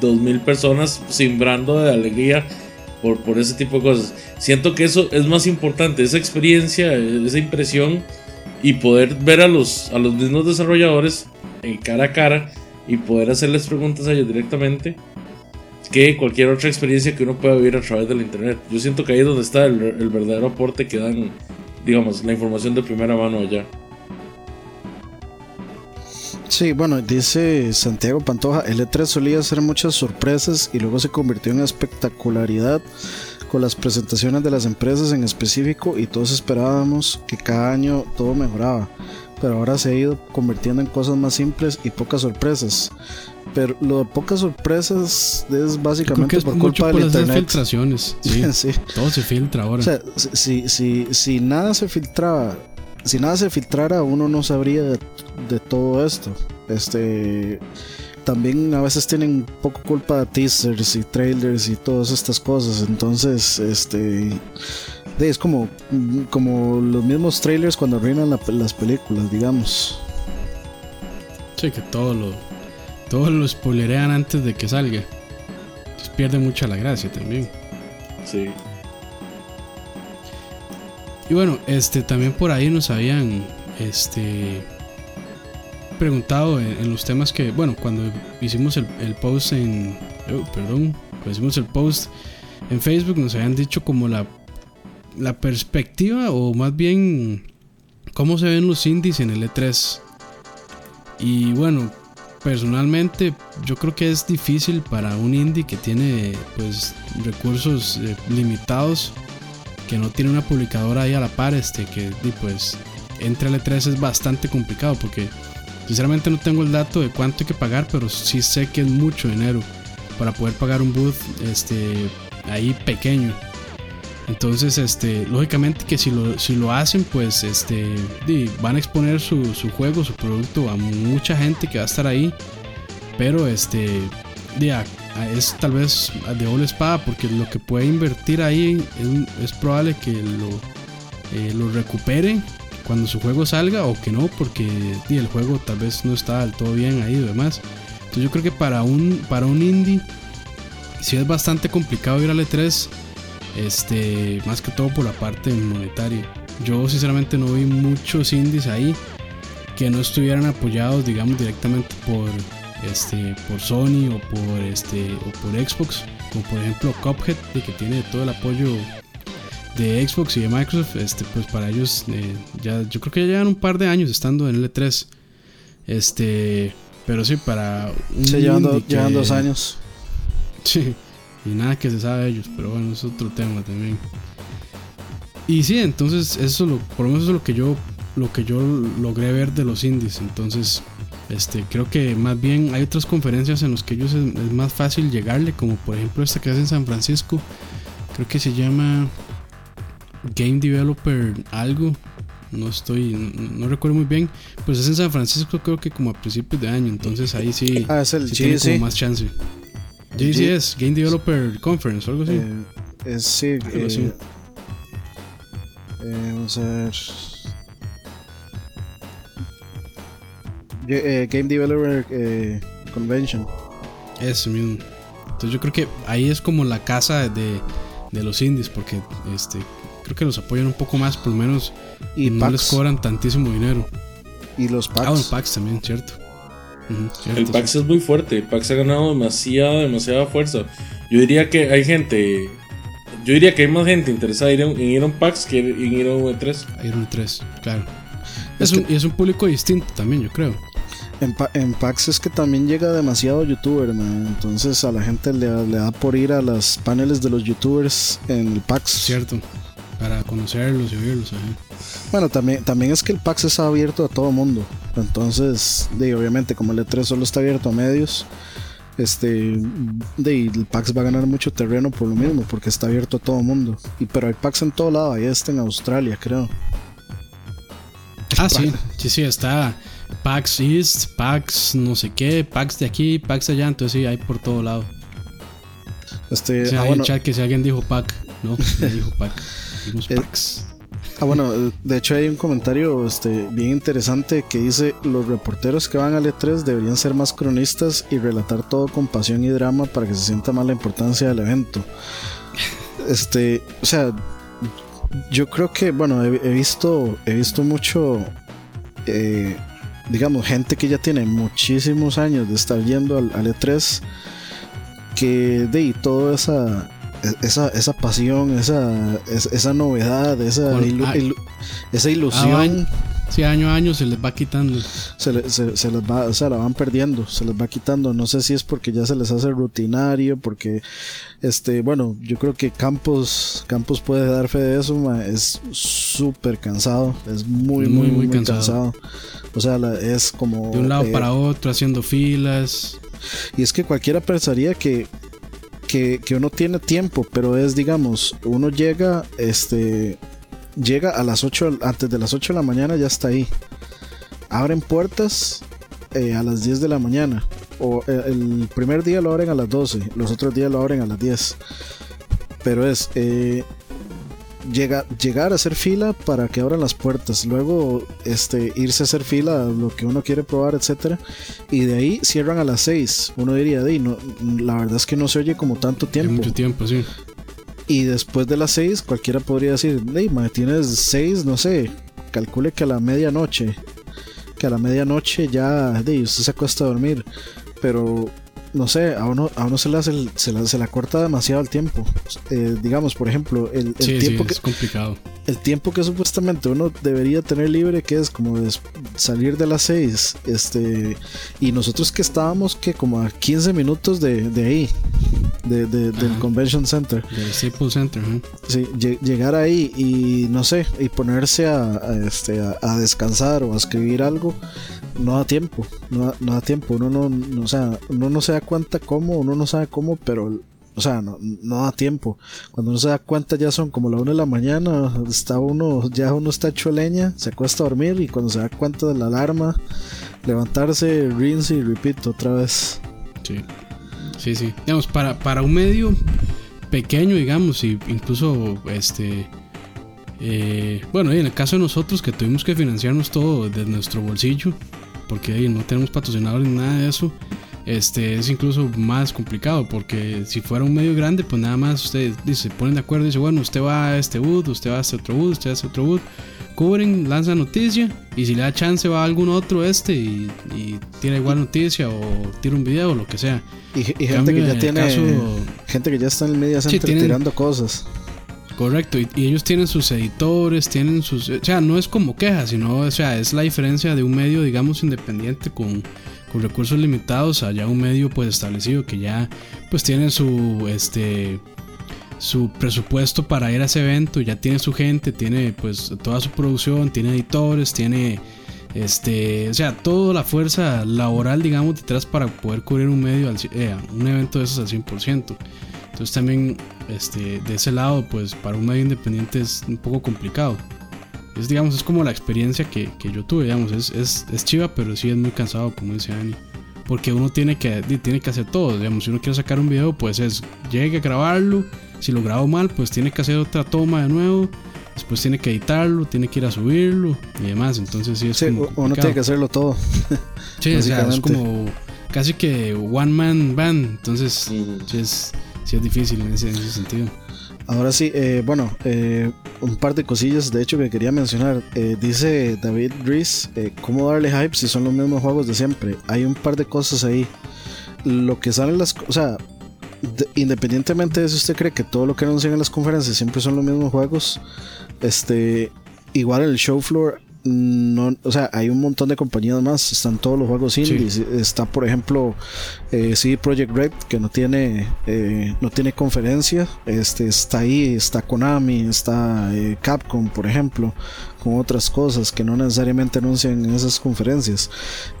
2.000 personas simbrando de alegría por, por ese tipo de cosas. Siento que eso es más importante, esa experiencia, esa impresión y poder ver a los, a los mismos desarrolladores en cara a cara y poder hacerles preguntas a ellos directamente que cualquier otra experiencia que uno pueda vivir a través del internet. Yo siento que ahí es donde está el, el verdadero aporte que dan, digamos, la información de primera mano allá. Sí, bueno, dice Santiago Pantoja, el E3 solía hacer muchas sorpresas y luego se convirtió en espectacularidad con las presentaciones de las empresas en específico y todos esperábamos que cada año todo mejoraba, pero ahora se ha ido convirtiendo en cosas más simples y pocas sorpresas. Pero lo de pocas sorpresas es básicamente es por culpa del internet. filtraciones. Sí, Sí. todo se filtra ahora. O sea, si, si, si nada se filtraba, si nada se filtrara, uno no sabría de, de todo esto. Este también a veces tienen un poco culpa de teasers y trailers y todas estas cosas. Entonces, este es como, como los mismos trailers cuando arruinan la- las películas, digamos. Sí, que todo lo, todo lo spoilerean antes de que salga. Entonces pierde mucha la gracia también. Sí. Y bueno, este también por ahí nos habían este preguntado en, en los temas que, bueno, cuando hicimos el, el post en, oh, perdón, cuando hicimos el post en Facebook nos habían dicho como la la perspectiva o más bien cómo se ven los indies en el E3. Y bueno, personalmente yo creo que es difícil para un indie que tiene pues recursos eh, limitados que no tiene una publicadora ahí a la par, este, que pues entre al E3 es bastante complicado porque sinceramente no tengo el dato de cuánto hay que pagar, pero sí sé que es mucho dinero para poder pagar un booth este, ahí pequeño. Entonces, este, lógicamente que si lo, si lo hacen, pues este, van a exponer su, su juego, su producto a mucha gente que va a estar ahí. Pero este, di, a- a- es tal vez de doble espada porque lo que puede invertir ahí es, probable que lo, eh, lo recupere cuando su juego salga o que no porque el juego tal vez no está del todo bien ahí y demás. Entonces yo creo que para un, para un indie sí es bastante complicado ir al E3 este, más que todo por la parte monetaria. Yo sinceramente no vi muchos indies ahí que no estuvieran apoyados, digamos, directamente por este por Sony o por este o por Xbox, como por ejemplo Cuphead, que tiene todo el apoyo de Xbox y de Microsoft, este pues para ellos eh, ya yo creo que ya llevan un par de años estando en el E3. Este, pero sí para un Se llevan, do- indie que- llevan dos años. Sí, y nada que se sabe de ellos, pero bueno, es otro tema también. Y sí, entonces eso es lo, por lo menos eso es lo que yo lo que yo logré ver de los indies, entonces este creo que más bien hay otras conferencias en las que ellos es, es más fácil llegarle, como por ejemplo esta que hace en San Francisco, creo que se llama Game Developer algo, no estoy no, no recuerdo muy bien, pues es en San Francisco creo que como a principios de año, entonces ahí sí Ah, es el sí tiene como más chance. GDCS, Game Developer Conference o algo así. Eh, es, sí, Algo así. eh, Eh, vamos a ver. Eh, Game Developer Convention. Eso mismo. Entonces yo creo que ahí es como la casa de, de los indies, porque este creo que los apoyan un poco más, por lo menos y no les cobran tantísimo dinero. Y los packs. Ah, los packs también, cierto. El PAX es muy fuerte, el PAX ha ganado demasiada, demasiada fuerza. Yo diría que hay gente, yo diría que hay más gente interesada en ir a un PAX que en ir a un E3. Ir a un E3, claro. Es, un, y es un público distinto también, yo creo. En, en, PAX es que también llega demasiado youtuber, entonces a la gente le, le, da por ir a las paneles de los youtubers en el PAX. Cierto, para conocerlos y oírlos. Bueno, también, también es que el PAX está abierto a todo mundo, entonces, de, obviamente como el E3 solo está abierto a medios, este, de, el PAX va a ganar mucho terreno por lo mismo, porque está abierto a todo mundo. Y, pero hay PAX en todo lado, ahí está en Australia, creo. Ah, sí, sí, sí, está PAX East, PAX no sé qué, PAX de aquí, PAX de allá, entonces sí, hay por todo lado. Este, o sea, ah, hay bueno, chat que si alguien dijo PAC, no, no dijo PAC, dijimos Eh, ah, bueno, de hecho hay un comentario este, bien interesante que dice, los reporteros que van al E3 deberían ser más cronistas y relatar todo con pasión y drama para que se sienta más la importancia del evento. Este, o sea, yo creo que, bueno, he, he visto, he visto mucho, eh, digamos, gente que ya tiene muchísimos años de estar yendo al, al E3, que de y toda esa, esa, esa pasión, esa, es- esa novedad, esa, Con- ilu- ilu- esa ilusión, sí, año a año se les va quitando. se, le- se, se les va, o sea, la van perdiendo, se les va quitando. No sé si es porque ya se les hace rutinario, porque, este, bueno, yo creo que Campos, Campos puede dar fe de eso, ma, es súper cansado, es muy, muy, muy, muy cansado. O sea, la- es como... De un lado eh, para otro, haciendo filas. Y es que cualquiera pensaría que, que, uno tiene tiempo, pero es, digamos, uno llega, este, llega a las 8, antes de las 8 de la mañana ya está ahí. Abren puertas eh, a las 10 de la mañana. O eh, el primer día lo abren a las 12, los otros días lo abren a las 10. Pero es eh, llega, llegar a hacer fila para que abran las puertas, luego este, irse a hacer fila lo que uno quiere probar, etcétera y de ahí cierran a las 6. Uno diría, "Di, no, la verdad es que no se oye como tanto Hay tiempo. mucho tiempo, sí. Y después de las 6, cualquiera podría decir, "Di, ma, tienes 6, no sé, calcule que a la medianoche, que a la medianoche ya di, usted se acuesta a dormir. Pero no sé, a uno, a uno se le hace el- se, le, se le acorta demasiado el tiempo. Eh, digamos, por ejemplo, el, el Sí, sí, tiempo que, es complicado. el tiempo que supuestamente uno debería tener libre, que es como salir de las 6, este, y nosotros que estábamos que como a 15 minutos de, de ahí, de, de- del. Convention Center, Del Staples Center, ¿eh? sí, lle- llegar ahí y no sé, y ponerse a, a, este, a, a descansar o a escribir algo, no da tiempo, no, da- no da tiempo, uno no, no, o sea, uno no se da cuenta cómo, uno no sabe cómo, pero o sea, no, no da tiempo. Cuando uno se da cuenta ya son como la una de la mañana, está uno, ya uno está hecho leña, se acuesta a dormir y cuando se da cuenta de la alarma, levantarse, rinse y repeat otra vez. Sí, sí, sí. Digamos, para, para un medio pequeño, digamos, y incluso este. eh, bueno, en el caso de nosotros que tuvimos que financiarnos todo de nuestro bolsillo, porque ahí no tenemos patrocinadores ni nada de eso, este es incluso más complicado, porque si fuera un medio grande, pues nada más ustedes dice, se ponen de acuerdo y dice, bueno, usted va a este boot, usted va a este otro boot, usted va a este otro boot, cubren, lanza noticia, y si le da chance va a algún otro este y, y tira igual noticia o tira un video o lo que sea. Y, y gente Cambio, que ya tiene, caso- gente que ya está en el media Sí, tienen- tirando cosas. Correcto, y, ellos tienen sus editores, tienen sus... O sea, no es como queja, sino, o sea, es la diferencia de un medio, digamos, independiente con, con recursos limitados a ya un medio pues establecido que ya pues tiene su, este, su presupuesto para ir a ese evento, ya tiene su gente, tiene pues toda su producción, tiene editores, tiene... Este, o sea, toda la fuerza laboral, digamos, detrás para poder cubrir un medio, al, eh, un evento de esos al 100%. Entonces también este, de ese lado, pues para un medio independiente es un poco complicado. Es, digamos, es como la experiencia que, que yo tuve, digamos, es, es, es chiva, pero sí es muy cansado, como dice Dani. Porque uno tiene que, tiene que hacer todo, digamos, si uno quiere sacar un video, pues es, llegue a grabarlo, si lo grabo mal, pues tiene que hacer otra toma de nuevo, después tiene que editarlo, tiene que ir a subirlo y demás. Entonces sí es Sí, como uno tiene que hacerlo todo. Sí, o sea, es como casi que one man band. Entonces es, sí es difícil en ese, en ese sentido. Ahora sí, eh, bueno, eh, un par de cosillas de hecho que quería mencionar. Eh, dice David Rees, ¿cómo darle hype si son los mismos juegos de siempre? Hay un par de cosas ahí. Lo que salen las... O sea, de- independientemente de si usted cree que todo lo que anuncian en las conferencias siempre son los mismos juegos, este, igual el show floor, no, o sea, hay un montón de compañías más, están todos los juegos indies, está por ejemplo eh, CD Projekt Red que no tiene eh, no tiene conferencia, este está ahí, está Konami, está eh, Capcom por ejemplo, con otras cosas que no necesariamente anuncian en esas conferencias.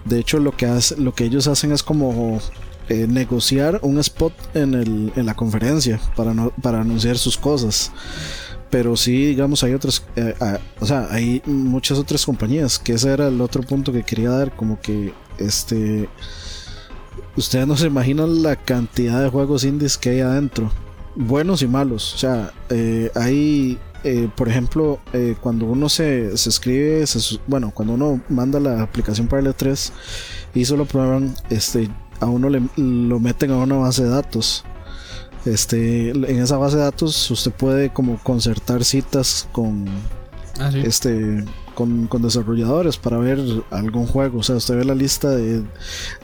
De hecho, lo que hace, lo que ellos hacen es como eh, negociar un spot en, el, en la conferencia para, no- para anunciar sus cosas. Pero sí, digamos, hay otras, eh, ah, o sea, hay muchas otras compañías, que ese era el otro punto que quería dar, como que, este, ustedes no se imaginan la cantidad de juegos indies que hay adentro, buenos y malos, o sea, eh, hay, eh, por ejemplo, cuando uno se, se escribe, bueno, cuando uno manda la aplicación para el E3 y solo prueban, este, a uno le, lo meten a una base de datos. Este, en esa base de datos usted puede como concertar citas con Ah, sí. este con, con desarrolladores para ver algún juego. O sea, usted ve la lista de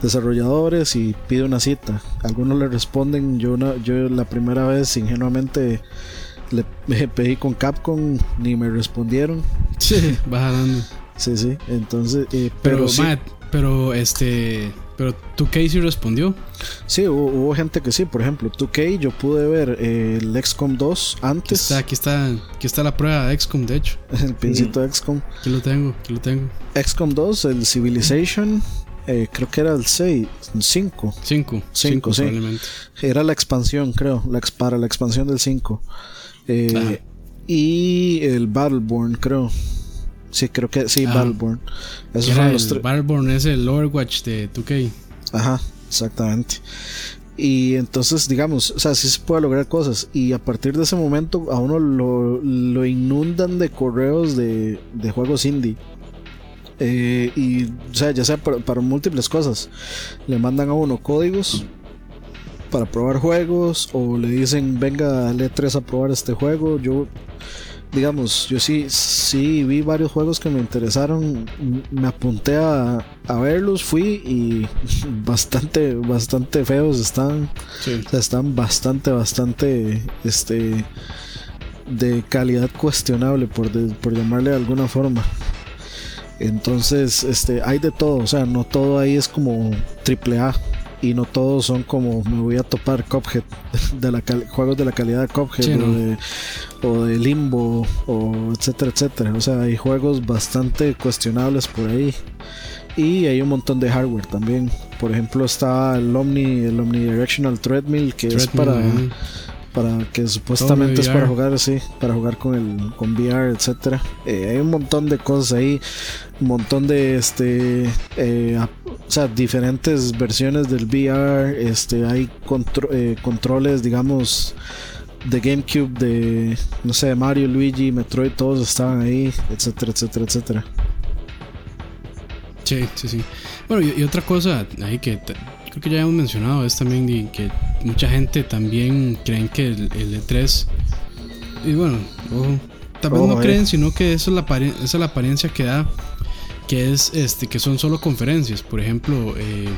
desarrolladores y pide una cita. Algunos le responden. Yo, una- yo la primera vez ingenuamente le pedí con Capcom, ni me respondieron. Sí, va jalando. Sí, sí. Entonces, eh, pero, Pero, sí, Matt, pero este. Pero tu Casey respondió. sí, hubo, hubo gente que sí. Por ejemplo, 2K, yo pude ver eh, el XCOM 2 Aquí antes. está, aquí está, aquí está la prueba de XCOM, de hecho. El pincito de XCOM. Aquí lo tengo, aquí lo tengo. XCOM 2, el Civilization. eh, creo que era el 6, 5. Cinco. Cinco, sí. probablemente. Era la expansión, creo, la para la expansión del 5. Eh, y el Battleborn, creo. Sí, creo que sí, Ah. Battleborn. Esos el los tres. Battleborn es el Overwatch de 2K. Ajá, exactamente. Y entonces, digamos, o sea, sí se puede lograr cosas. Y a partir de ese momento, a uno lo, lo inundan de correos de, de juegos indie. Eh, y, o sea, ya sea para, para múltiples cosas. Le mandan a uno códigos para probar juegos. O le dicen, venga al E3 a probar este juego. Yo, digamos, yo sí, sí vi varios juegos que me interesaron. Me apunté a, a verlos, fui y bastante, bastante feos están. Sí. O sea, están bastante, bastante, este, de calidad cuestionable, por, de- por llamarle de alguna forma. Entonces, este, hay de todo, o sea, no todo ahí es como triple A y no todos son como me voy a topar Cuphead, de la juegos de la calidad de Cuphead Sí, o, de, o de Limbo o etcétera, etcétera. O sea, hay juegos bastante cuestionables por ahí. Y hay un montón de hardware también. Por ejemplo, está el Omni, el Omnidirectional Treadmill, que es para. Para que supuestamente es VR. para jugar así, para jugar con el con VR, etcétera. Eh, hay un montón de cosas ahí, un montón de este, eh, o sea, diferentes versiones del VR. Este, hay contro- eh, controles, digamos, de GameCube, de no sé, Mario, Luigi, Metroid, todos estaban ahí, etcétera, etcétera, etcétera. Sí, sí, sí. Bueno, y, y otra cosa ahí que creo que ya hemos mencionado es también que mucha gente también creen que el, el E3 y bueno, ojo, tal vez no creen, sino que eso es la esa es la apariencia que da que es este que son solo conferencias. Por ejemplo, eh,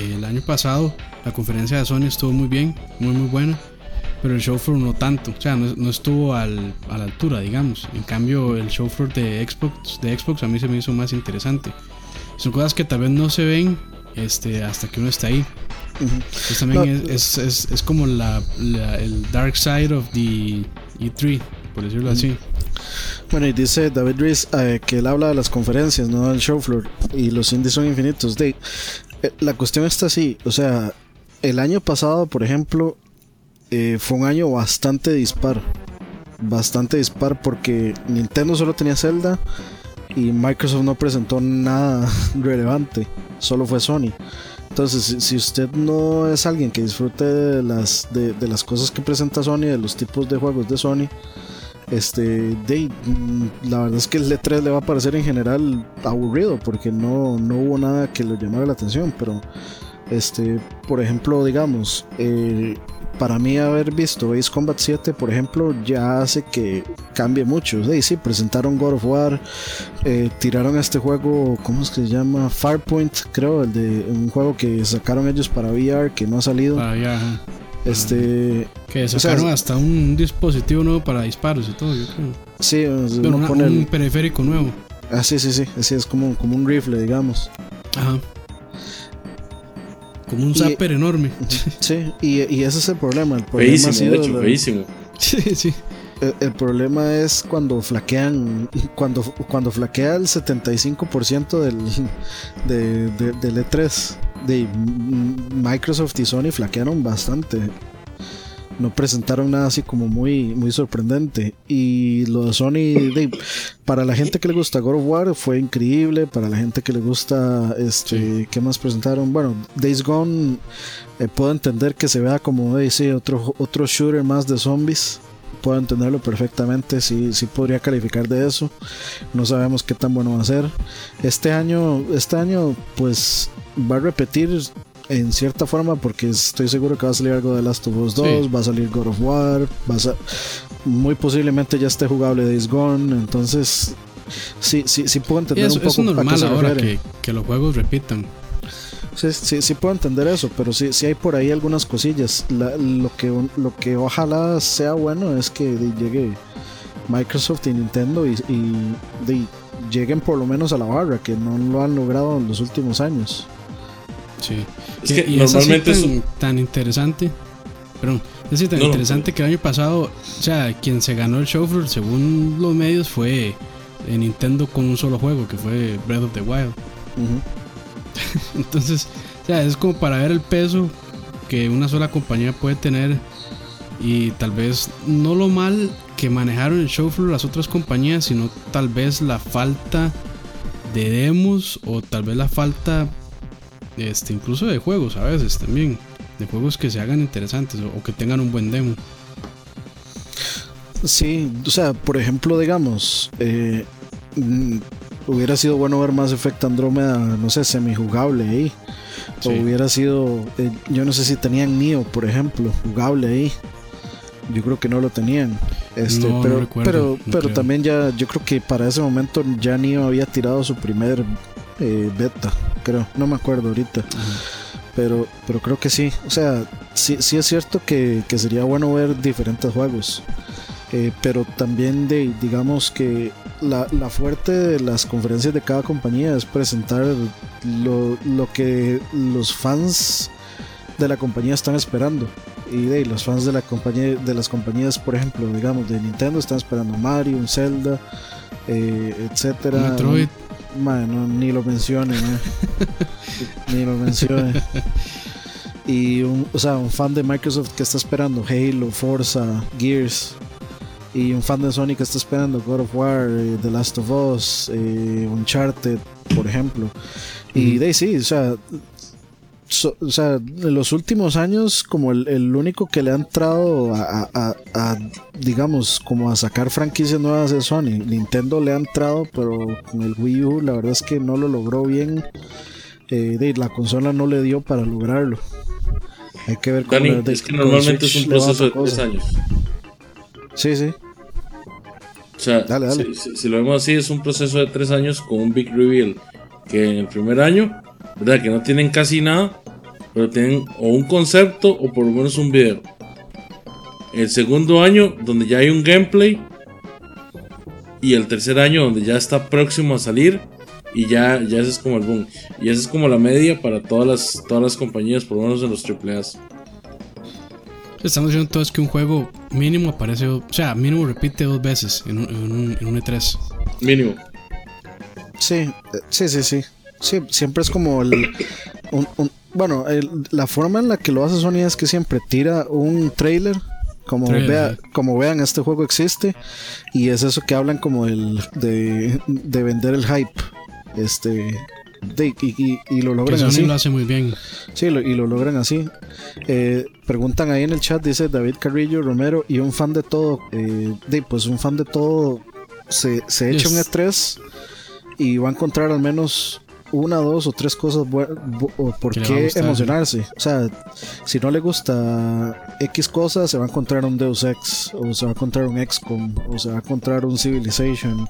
el año pasado la conferencia de Sony estuvo muy bien, muy muy buena, pero el show floor no tanto, o sea, no, no estuvo al- a la altura, digamos. En cambio, el show floor de Xbox, de Xbox a mí se me hizo más interesante. Son cosas que tal vez no se ven este, hasta que uno está ahí. Pues también No. es, es, es, como la, la- el dark side of the E3, por decirlo así. Bueno, y dice David Rees eh, que él habla de las conferencias, no del show floor, y los indies son infinitos. De, eh, la cuestión está así, o sea, el año pasado, por ejemplo, eh, fue un año bastante dispar. Bastante dispar porque Nintendo solo tenía Zelda y Microsoft no presentó nada relevante, solo fue Sony. Entonces, si, usted no es alguien que disfrute de las, de, las cosas que presenta Sony, de los tipos de juegos de Sony, Este, de, mm, la verdad es que el E3 le va a parecer en general aburrido porque no, no hubo nada que lo llamara la atención, pero este, por ejemplo, digamos, eh, para mí haber visto Ace Combat 7, por ejemplo, ya hace que cambie mucho. Sí, sí, presentaron God of War, eh, tiraron este juego, ¿cómo es que se llama? Farpoint, creo, el de un juego que sacaron ellos para VR que no ha salido. Ah, ya, ajá. Este, Que o sea, sacaron hasta un dispositivo nuevo para disparos y todo, yo creo. sí, o sea, Bueno, uno una- pone el- un periférico nuevo. ah, sí, sí, sí, así es como, como un rifle, digamos. Ajá. Como un zapper enorme. Sí, y, y ese es el problema. El problema, ha Feísimo, sido de hecho, la- feísimo. sí, sí. el, el problema es cuando flaquean, cuando, cuando flaquea el 75% del, de, de- del E3. De, mm, Microsoft y Sony flaquearon bastante. No presentaron nada así como muy, muy sorprendente. Y lo de Sony, de, para la gente que le gusta God of War, fue increíble. Para la gente que le gusta, este, ¿qué más presentaron? Bueno, Days Gone, eh, puedo entender que se vea como, eh, sí, otro, otro shooter más de zombies. Puedo entenderlo perfectamente, sí, sí podría calificar de eso. No sabemos qué tan bueno va a ser. Este año, este año, pues va a repetir en cierta forma porque estoy seguro que va a salir algo de Last of Us 2, Sí. va a salir God of War, va a muy posiblemente ya esté jugable Days Gone, entonces sí, sí, sí puedo entender eso, un poco es a qué normal se ahora que, que los juegos repitan. Sí, sí, sí puedo entender eso, pero sí, sí hay por ahí algunas cosillas. La- lo, que, lo que ojalá sea bueno es que llegue Microsoft y Nintendo y, y lleguen por lo menos a la barra, que no lo han logrado en los últimos años. Sí. Es Que- y normalmente tan, es un- tan interesante. Perdón, es así tan No, no, interesante que el año pasado, o sea, quien se ganó el show floor, según los medios, fue eh, Nintendo con un solo juego, que fue Breath of the Wild. Entonces, o sea, es como para ver el peso que una sola compañía puede tener y tal vez no lo mal que manejaron el show floor las otras compañías, sino tal vez la falta de demos o tal vez la falta este incluso de juegos a veces también, de juegos que se hagan interesantes o, o que tengan un buen demo. Sí, o sea, por ejemplo, digamos, eh, mm, hubiera sido bueno ver Mass Effect Andrómeda, no sé, semijugable ahí. Sí. O hubiera sido, eh, yo no sé si tenían Neo, por ejemplo, jugable ahí. Yo creo que no lo tenían. Este, No, no pero, recuerdo, pero, no pero creo. también ya, yo creo que para ese momento ya Neo había tirado su primer eh, beta, creo. No me acuerdo ahorita. Pero, pero creo que sí. O sea, sí, sí es cierto que, que sería bueno ver diferentes juegos. Eh, pero también de, digamos que la, la fuerte de las conferencias de cada compañía es presentar lo, lo que los fans de la compañía están esperando. Y de los fans de la compañía de las compañías, por ejemplo, digamos de Nintendo están esperando Mario, un Zelda, eh, etcétera. Metroid. Mae, no, ni lo mencione, mae. ni lo mencione. Y un, o sea, un fan de Microsoft que está esperando Halo, Forza, Gears. Y un fan de Sony que está esperando God of War, eh, The Last of Us, eh, Uncharted, por ejemplo. Y de ahí sí, o sea, so- o sea, en los últimos años, como el, el único que le ha entrado a, a- a- a, digamos, como a sacar franquicias nuevas de Sony. Nintendo le ha entrado, pero con el Wii U, la verdad es que no lo logró bien. Eh, de, la consola no le dio para lograrlo. Hay que ver cómo Dani, de- es que normalmente es un proceso de tres años. Sí, sí. O sea, Dale, dale. Si, si- si lo vemos así, es un proceso de tres años con un big reveal. Que en el primer año, ¿verdad? Que no tienen casi nada, pero tienen o un concepto o por lo menos un video. El segundo año, donde ya hay un gameplay. Y el tercer año, donde ya está próximo a salir. Y ya, ya ese es como el boom. Y esa es como la media para todas las, todas las compañías, por lo menos en los AAAs. Estamos diciendo entonces que un juego mínimo aparece, o sea, mínimo repite dos veces en un, en un, en un E3. Mínimo. Sí, eh, sí, sí, sí. Sí, siempre es como el. un- un- bueno, el- la forma en la que lo hace Sony es que siempre tira un trailer. Como, Trailer, vea, como vean, este juego existe. Y es eso que hablan como el, de, de vender el hype. Este. y, lo logran así. lo hace muy bien. Sí, y lo logran así. Eh, preguntan ahí en el chat, dice David Carrillo Romero, y un fan de todo. Eh, pues un fan de todo se, se echa un E3 y va a encontrar al menos una, dos o tres cosas por qué emocionarse. O sea, si no le gusta X cosas, se va a encontrar un Deus Ex, o se va a encontrar un XCOM, o se va a encontrar un Civilization,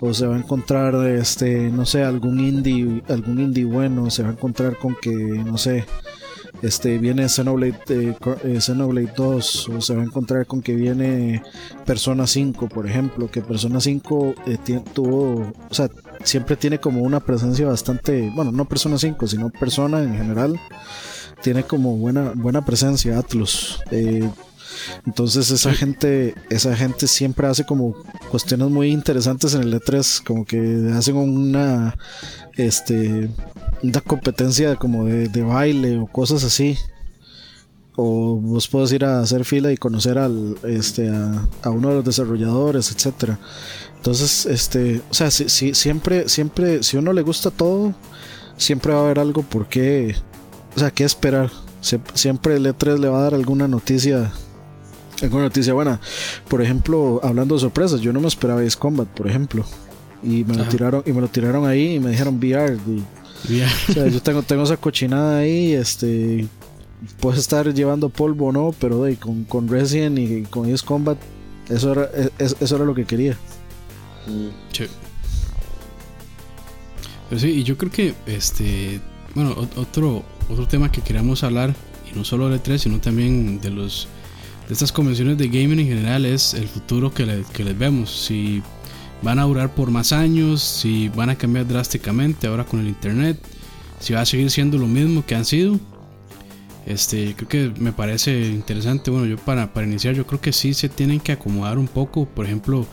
o se va a encontrar, este, no sé, algún indie, algún indie bueno, se va a encontrar con que, no sé, este viene Xenoblade, eh, eh, Xenoblade 2 o se va a encontrar con que viene Persona 5 por ejemplo que Persona 5 eh, tuvo o sea siempre tiene como una presencia bastante bueno no Persona 5 sino Persona en general tiene como buena buena presencia Atlus entonces esa gente, esa gente siempre hace como cuestiones muy interesantes en el E3, como que hacen una este una competencia como de, baile o cosas así. O vos puedes ir a hacer fila y conocer al, este, a, uno de los desarrolladores, etcétera. Entonces, este, o sea, si, siempre, siempre, si uno le gusta todo, siempre va a haber algo por qué, o sea, qué esperar. siempre el E3 le va a dar alguna noticia, alguna noticia buena. Por ejemplo, hablando de sorpresas, yo no me esperaba Ace Combat, por ejemplo. Y me lo tiraron, y me lo tiraron ahí y me dijeron VR. Y, o sea, yo tengo, tengo esa cochinada ahí, este puedes estar llevando polvo o no, pero con, con Resident y con Ace Combat, eso era, eso era lo que quería. Sí. Pero sí, y yo creo que este, bueno, otro, otro tema que queríamos hablar, y no solo de 3 sino también de los de estas convenciones de gaming en general, es el futuro que, que les vemos. Si van a durar por más años, si van a cambiar drásticamente ahora con el internet, si va a seguir siendo lo mismo que han sido. Este, creo que me parece interesante. Bueno, yo para, para iniciar, yo creo que sí se tienen que acomodar un poco. Por ejemplo,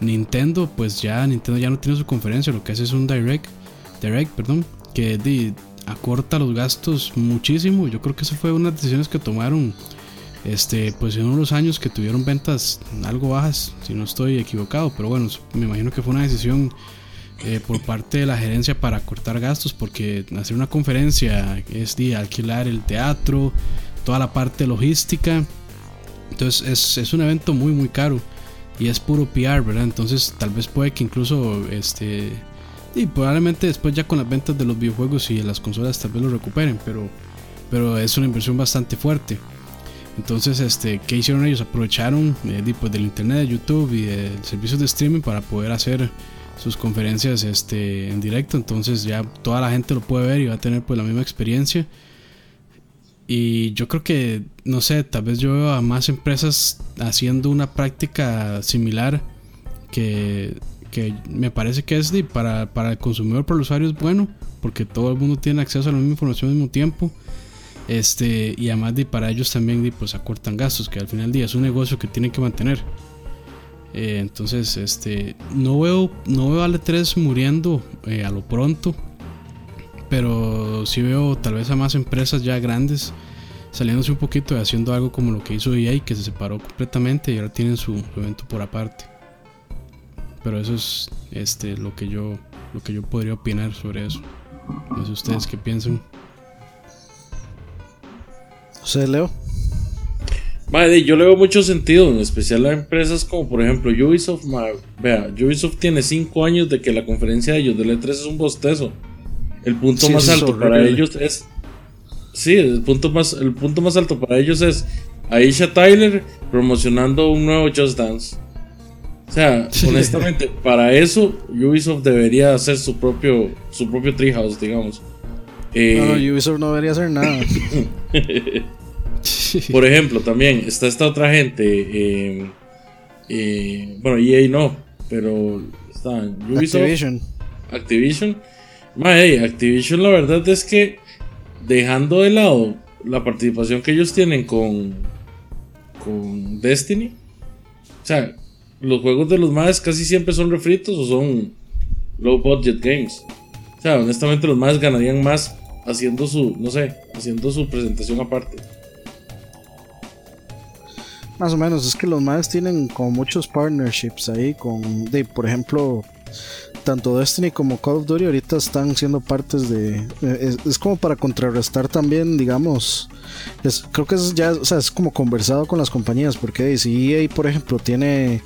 Nintendo, pues ya Nintendo ya no tiene su conferencia, lo que hace es un direct, direct, perdón, que acorta los gastos muchísimo. Yo creo que eso fue una de las decisiones que tomaron este, pues en unos años que tuvieron ventas algo bajas, si no estoy equivocado, pero bueno, me imagino que fue una decisión eh, por parte de la gerencia para cortar gastos, porque hacer una conferencia es de alquilar el teatro, toda la parte logística, entonces es, es un evento muy muy caro y es puro PR, ¿verdad? Entonces tal vez puede que incluso este y probablemente después ya con las ventas de los videojuegos y de las consolas tal vez lo recuperen, pero pero es una inversión bastante fuerte. Entonces, este, ¿qué hicieron ellos? Aprovecharon eh, pues, del internet, de YouTube y de servicios de streaming para poder hacer sus conferencias este, en directo. Entonces ya toda la gente lo puede ver y va a tener pues la misma experiencia. Y yo creo que, no sé, tal vez yo veo a más empresas haciendo una práctica similar que, que me parece que es para, para el consumidor, para el usuario es bueno, porque todo el mundo tiene acceso a la misma información al mismo tiempo. Este, y además de para ellos también pues acortan gastos, que al final del día es un negocio que tienen que mantener. Eh, entonces, este, no veo, no veo a L3 muriendo eh, a lo pronto, pero sí veo tal vez a más empresas ya grandes saliéndose un poquito y haciendo algo como lo que hizo EA, que se separó completamente y ahora tienen su, evento por aparte. Pero eso es este, lo, que yo, lo que yo podría opinar sobre eso. No sé ustedes qué piensan. ¿Usted, Leo? Vale, yo le veo mucho sentido, en especial a empresas como por ejemplo Ubisoft. Vea, Ubisoft tiene 5 años de que la conferencia de ellos del E3 es un bostezo. El punto más alto para ellos es. Sí, el punto, más, el punto más alto para ellos es Aisha Tyler promocionando un nuevo Just Dance. O sea, honestamente, para eso Ubisoft debería hacer su propio, su propio Treehouse, digamos. Eh, no, Ubisoft no debería hacer nada. Por ejemplo, también está esta otra gente. Eh, eh, bueno, EA no, pero está Ubisoft. Activision. Activision. Activision, la verdad es que dejando de lado la participación que ellos tienen con, con Destiny, o sea, los juegos de los más casi siempre son refritos o son low budget games. O sea, honestamente los más ganarían más haciendo su, no sé, haciendo su presentación aparte. Más o menos, es que los más tienen como muchos partnerships ahí con, por ejemplo, tanto Destiny como Call of Duty ahorita están siendo partes de. Eh, es, como para contrarrestar también, digamos. creo que es ya, o sea, es como conversado con las compañías, porque si EA, por ejemplo, tiene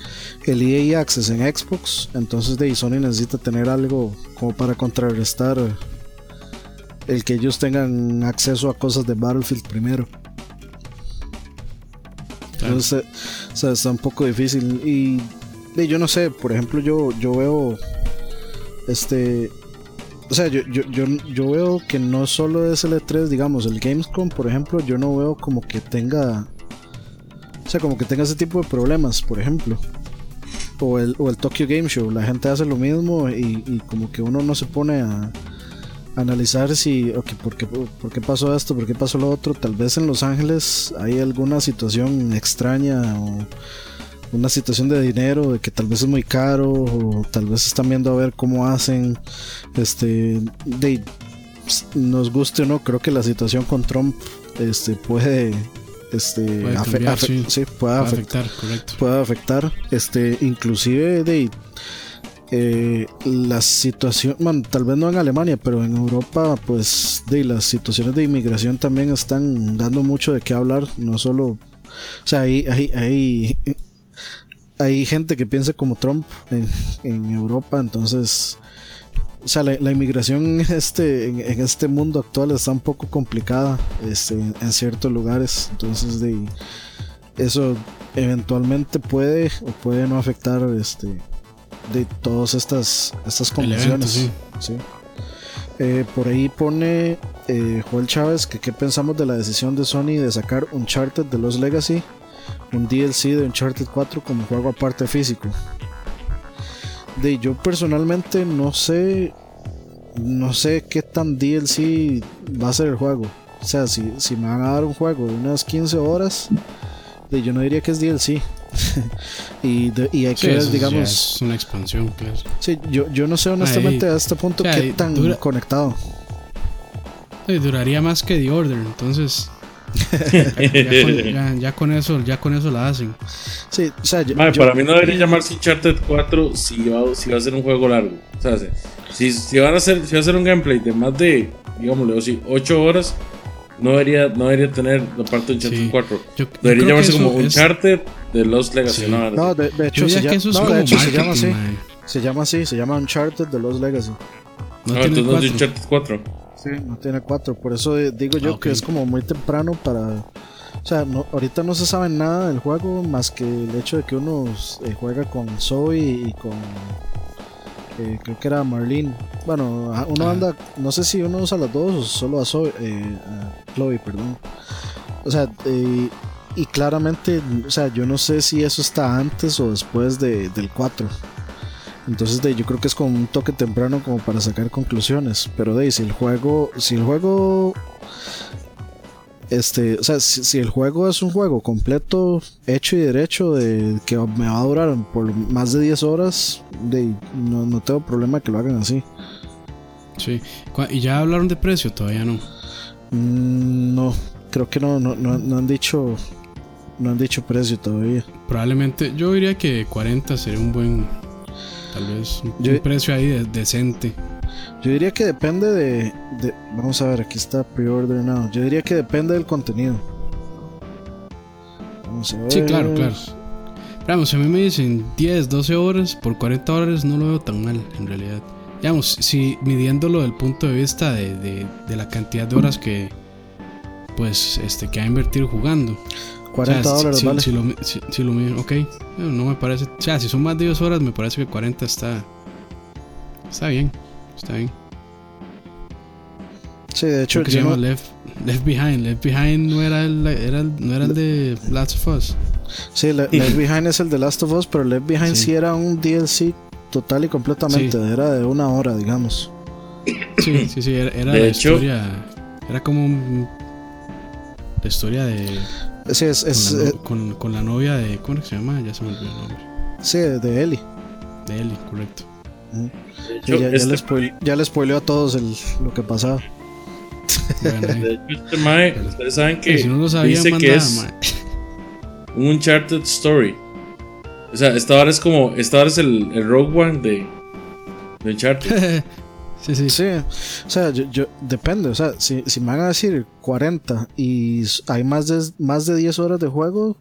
el EA Access en Xbox, entonces de Sony necesita tener algo como para contrarrestar el que ellos tengan acceso a cosas de Battlefield primero. Entonces, o sea, está un poco difícil. Y, yo no sé, por ejemplo, yo, yo veo. Este. O sea, yo, yo, yo, yo veo que no solo es el E3, digamos, el Gamescom, por ejemplo, yo no veo como que tenga. O sea, como que tenga ese tipo de problemas, por ejemplo. O el, o el Tokyo Game Show. La gente hace lo mismo y, como que uno no se pone a analizar si, okay, ¿por, qué, ¿por qué pasó esto? ¿Por qué pasó lo otro? Tal vez en Los Ángeles hay alguna situación extraña o una situación de dinero, de que tal vez es muy caro o tal vez están viendo a ver cómo hacen. Este, de, nos guste o no, creo que la situación con Trump este, puede este puede, afectar, puede afectar este inclusive de eh, la situación, bueno, tal vez no en Alemania, pero en Europa, pues de las situaciones de inmigración también están dando mucho de qué hablar, no solo, o sea, hay, hay, hay, gente que piensa como Trump en, Europa, entonces, o sea, la, inmigración en este, en, este mundo actual está un poco complicada este, en ciertos lugares, entonces de eso eventualmente puede o puede no afectar este de todas estas, estas convenciones. Eh, por ahí pone eh, Joel Chávez que qué pensamos de la decisión de Sony de sacar Uncharted de los Legacy, un DLC de Uncharted 4 como juego aparte físico. De yo personalmente no sé, no sé qué tan DLC va a ser el juego. O sea, si, si me van a dar un juego de unas 15 horas, de, yo no diría que es DLC. y, y hay que digamos. Es una expansión, claro. Sí, yo, yo no sé honestamente a este punto qué tan conectado. duraría más que The Order, entonces. Ya, con, eso ya con eso la hacen sí, o sea, para mí no debería llamarse Uncharted 4 si va, si va a ser un juego largo o sea, si, si, van a hacer si va a ser un gameplay de más de digámoslo así 8 horas no debería, no debería tener la parte de Uncharted 4. debería llamarse como Uncharted de Lost Legacy. No, de, hecho, se, llama, no, de hecho se llama así. Se llama así, se llama Uncharted de Lost Legacy. No, ah, entonces no es Uncharted 4. Sí, no tiene 4. Por eso digo yo ah, que es como muy temprano para. O sea, no, ahorita no se sabe nada del juego más que el hecho de que uno eh, juega con Zoe y con creo que era Marlene. Bueno, uno anda, no sé si uno usa las dos o solo a, Zoe, eh, Chloe, perdón. O sea, eh, y claramente, o sea, yo no sé si eso está antes o después de, del 4. Entonces de, yo creo que es como un toque temprano como para sacar conclusiones. Pero de si el juego, si el juego este, o sea, si, el juego es un juego completo, hecho y derecho, de que me va a durar por más de 10 horas, de, no, tengo problema que lo hagan así. Sí, ¿y ya hablaron de precio? Todavía no. Mm, no, creo que no, no, no, han dicho no han dicho precio todavía. Probablemente, yo diría que 40 sería un buen, tal vez, un, precio ahí decente. Yo diría que depende de, Vamos a ver, aquí está pre-order now. Yo diría que depende del contenido. Vamos a ver. Sí, claro, claro. Vamos, si a mí me dicen 10, 12 horas por 40 dólares, no lo veo tan mal, en realidad. Digamos, si midiéndolo desde el punto de vista de, la cantidad de horas que. Pues, este, que ha invertido jugando. 40 dólares, si, vale. Si lo, si, lo ok. No me parece. O sea, si son más de 10 horas, me parece que 40 está. Está bien. Está bien. Sí, de hecho, se llama Left, Left, Behind. Left Behind no era el, era no era el de Last of Us. Sí, Left Behind es el de Last of Us, pero Left Behind sí, era un DLC total y completamente. Era de una hora, digamos. Sí, sí, sí. Era, era la historia. Era como un, la historia de. Sí, es. es con, la, con, con, la novia de. ¿Cómo se llama? Ya se me olvidó el nombre. Sí, de Ellie. De Ellie, correcto ya, ya, este le spoileó a todos el, lo que pasaba. de hecho, este Mae, ustedes saben que dice que es un Uncharted Story. O sea, esta hora es como. Esta hora es el, el Rogue One de, de Uncharted. sí, sí. Sí, o sea, yo, yo- depende, o sea, si, si me van a decir 40 y hay más de, más de 10 horas de juego,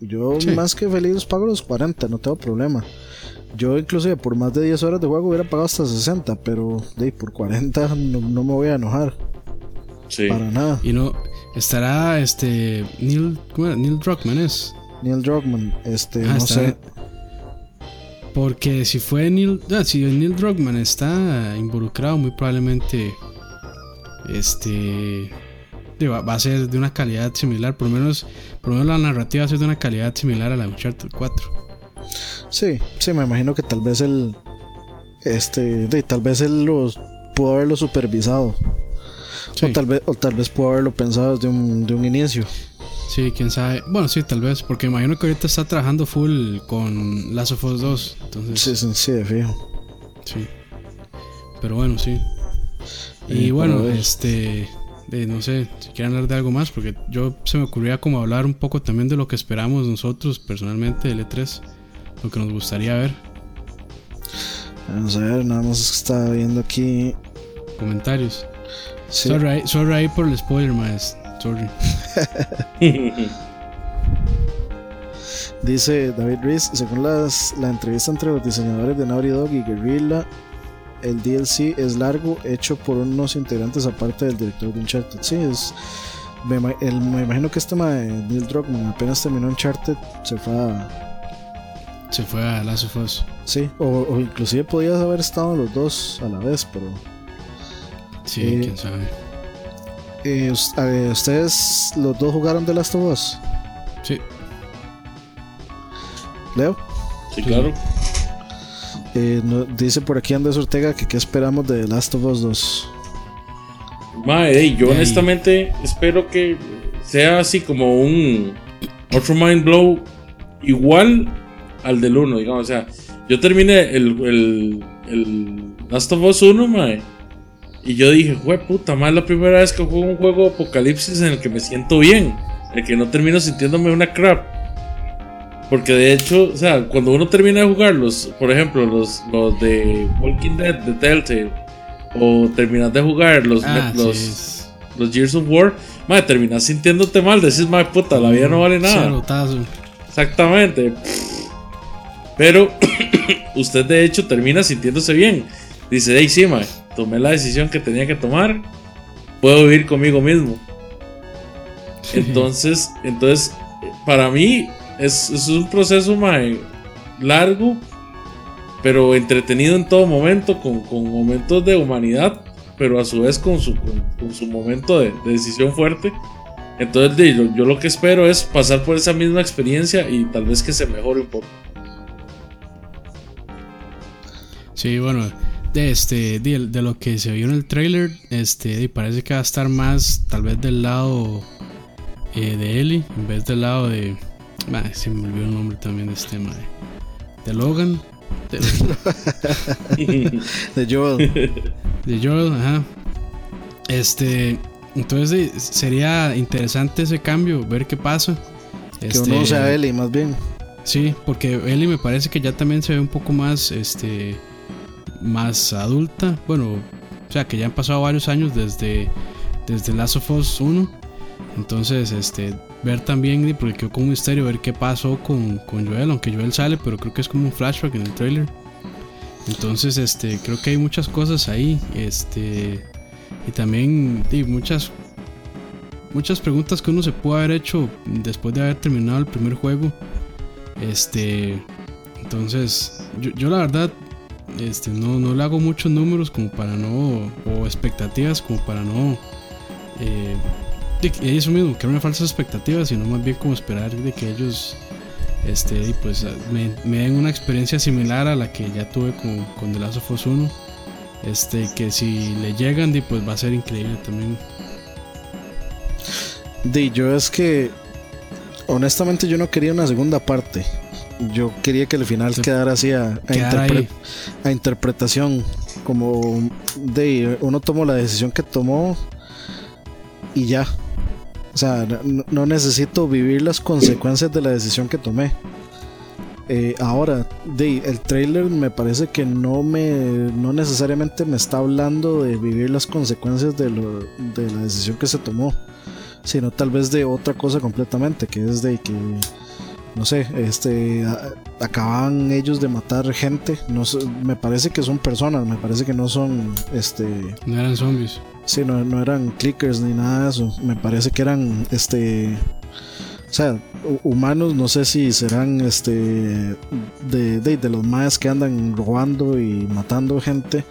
yo Sí. más que feliz pago los 40, no tengo problema. Yo inclusive por más de 10 horas de juego hubiera pagado hasta 60, pero de, por 40 no, no me voy a enojar, Sí. para nada. Y no, estará este Neil, ¿cómo era? Neil Druckmann es. Neil Druckmann, este, Ah, no sé, Porque si fue Neil, ah, si Neil Druckmann está involucrado, muy probablemente este va va a ser de una calidad similar, por lo menos, por lo menos la narrativa va a ser de una calidad similar a la de Uncharted 4. sí, sí, me imagino que tal vez él, este, de, tal vez él los pudo haberlo supervisado. Sí, O tal vez, o tal vez pudo haberlo pensado desde un, de un inicio. Sí, quién sabe. Bueno, sí, tal vez, porque imagino que ahorita está trabajando full con Last of Us 2, entonces Sí, sí, fijo. Sí. Pero bueno, sí. Y Eh, bueno, este. eh, no sé si quieren hablar de algo más, porque yo se me ocurría como hablar un poco también de lo que esperamos nosotros personalmente del E3, lo que nos gustaría ver, Vamos a ver, nada más está viendo aquí. comentarios. Sí, Sorry, sorry por el spoiler, más. Sorry. dice David Reese, según las, la entrevista entre los diseñadores de Naughty Dog y Guerrilla, el DLC es largo, hecho por unos integrantes aparte del director de Uncharted. Sí, es, me, el- me imagino que este tema de Neil Druckmann apenas terminó Uncharted, se fue a... Se fue a Last of Us. Sí, o, o inclusive podías haber estado los dos a la vez, pero... Sí, Eh, quién sabe. Eh, us- ¿Ustedes los dos jugaron The Last of Us? Sí. Leo? Sí, claro. Eh, no- dice por aquí Andrés Ortega que qué esperamos de The Last of Us 2. Mae, ey, yo De honestamente espero que sea así como un otro mind blow igual al del 1, digamos. O sea, yo terminé el, el, el Last of Us 1, mae. Y yo dije, jue puta, más la primera vez que juego un juego de apocalipsis en el que me siento bien. En el que no termino sintiéndome una crap. Porque de hecho, o sea, cuando uno termina de jugarlos, por ejemplo, los, los de Walking Dead, de Telltale, o terminas de jugar los, Ah, los, sí, los Gears of War, madre, terminas sintiéndote mal, decís, madre, puta, la vida no vale nada. Exactamente. Pero usted de hecho termina sintiéndose bien. Dice, hey, sí, mae, tomé la decisión que tenía que tomar, puedo vivir conmigo mismo. Entonces, entonces para mí es, es un proceso mae, largo, pero entretenido en todo momento, con, con momentos de humanidad, pero a su vez con su, con, con su momento de, de decisión fuerte. Entonces de- yo, yo lo que espero es pasar por esa misma experiencia y tal vez que se mejore un poco. Sí, bueno, este de, de lo que se vio en el trailer, este parece que va a estar más tal vez del lado eh, de Ellie en vez del lado de se me olvidó el nombre también de este madre. De Logan, de, De Joel. de Joel, ajá. Este, entonces de- sería interesante ese cambio, ver qué pasa. que Este, uno sea Ellie, más bien. Sí, porque Ellie me parece que ya también se ve un poco más, este, más adulta. Bueno, o sea, que ya han pasado varios años desde, desde Last of Us 1. Entonces, este, ver también, porque quedó como un misterio, ver qué pasó con, con Joel, aunque Joel sale, pero creo que es como un flashback en el trailer. Entonces, este, creo que hay muchas cosas ahí, este, y también y muchas, muchas preguntas que uno se pudo haber hecho después de haber terminado el primer juego. Este, entonces, yo la verdad, este, no, no le hago muchos números como para no, o expectativas como para no, eh, que- eso mismo, crearme falsas expectativas, sino más bien como esperar de que ellos, este, pues me, me den una experiencia similar a la que ya tuve con, con The Last of Us 1. Este, que si le llegan, pues va a ser increíble también. De yo es que honestamente yo no quería una segunda parte. Yo quería que el final quedara así a, a Quedar interpre- ahí. a interpretación. Como de uno tomó la decisión que tomó y ya. O sea, no, no necesito vivir las consecuencias de la decisión que tomé. Eh, ahora, de, el trailer me parece que no me no necesariamente me está hablando de vivir las consecuencias de, lo, de la decisión que se tomó, sino tal vez de otra cosa completamente, que es de que no sé, este acaban ellos de matar gente, no me parece que son personas, me parece que no son este no eran zombies. Sí, no, no eran clickers ni nada de eso, me parece que eran este o sea, humanos, no sé si serán este de, de, los más que andan robando y matando gente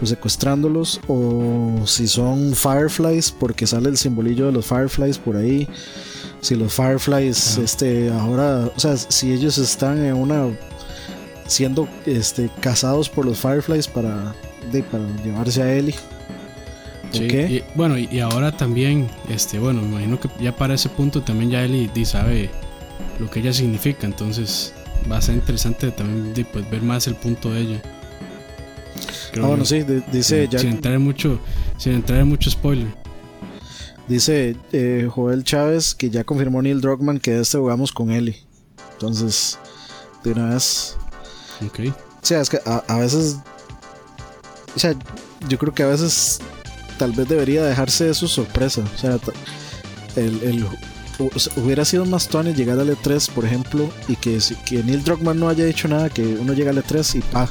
o secuestrándolos, o si son fireflies, porque sale el simbolillo de los fireflies por ahí. Si los fireflies, este, ahora, o sea, si ellos están en una siendo este cazados por los fireflies para, de, para llevarse a Ellie y, bueno, y, ahora también, este, bueno, me imagino que ya para ese punto también ya Eli sabe lo que ella significa, entonces va a ser interesante también pues, ver más el punto de ella. ah, bueno, sí, dice sin, sin, entrar en mucho, sin entrar en mucho spoiler. Dice eh, Joel Chávez que ya confirmó Neil Druckmann que este jugamos con Eli. Entonces, de una vez. Ok. O sea, es que a, a veces. O sea, yo creo que a veces tal vez debería dejarse de su sorpresa. O sea, el, hubiera sido más tuanes llegar al E3, por ejemplo, y que, que Neil Druckmann no haya dicho nada, que uno llega al E3 y pa,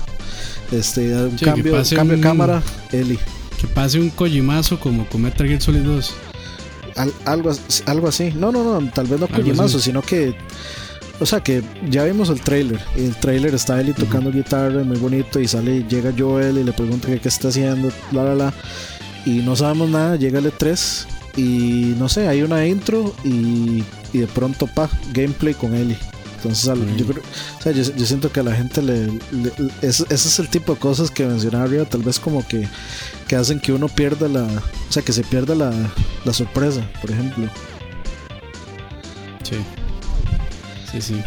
este, un cambio, cambio de cámara, Eli. Que pase un Kojimazo como con Metal Gear Solid 2. Algo, algo así. No, no, no, tal vez no Kojimazo, sino que. O sea que ya vimos el trailer. Y el trailer está Eli tocando guitarra, muy bonito. Y sale, llega Joel y le pregunta qué, qué está haciendo, bla, bla, bla y no sabemos nada, llega el E3 y no sé, hay una intro y, de pronto pa, gameplay con Eli. Entonces, yo, siento que a la gente le, ese, es el tipo de cosas que mencionaba arriba, tal vez como que, que hacen que uno pierda la, o sea, que se pierda la, la sorpresa, por ejemplo. Sí, sí, sí.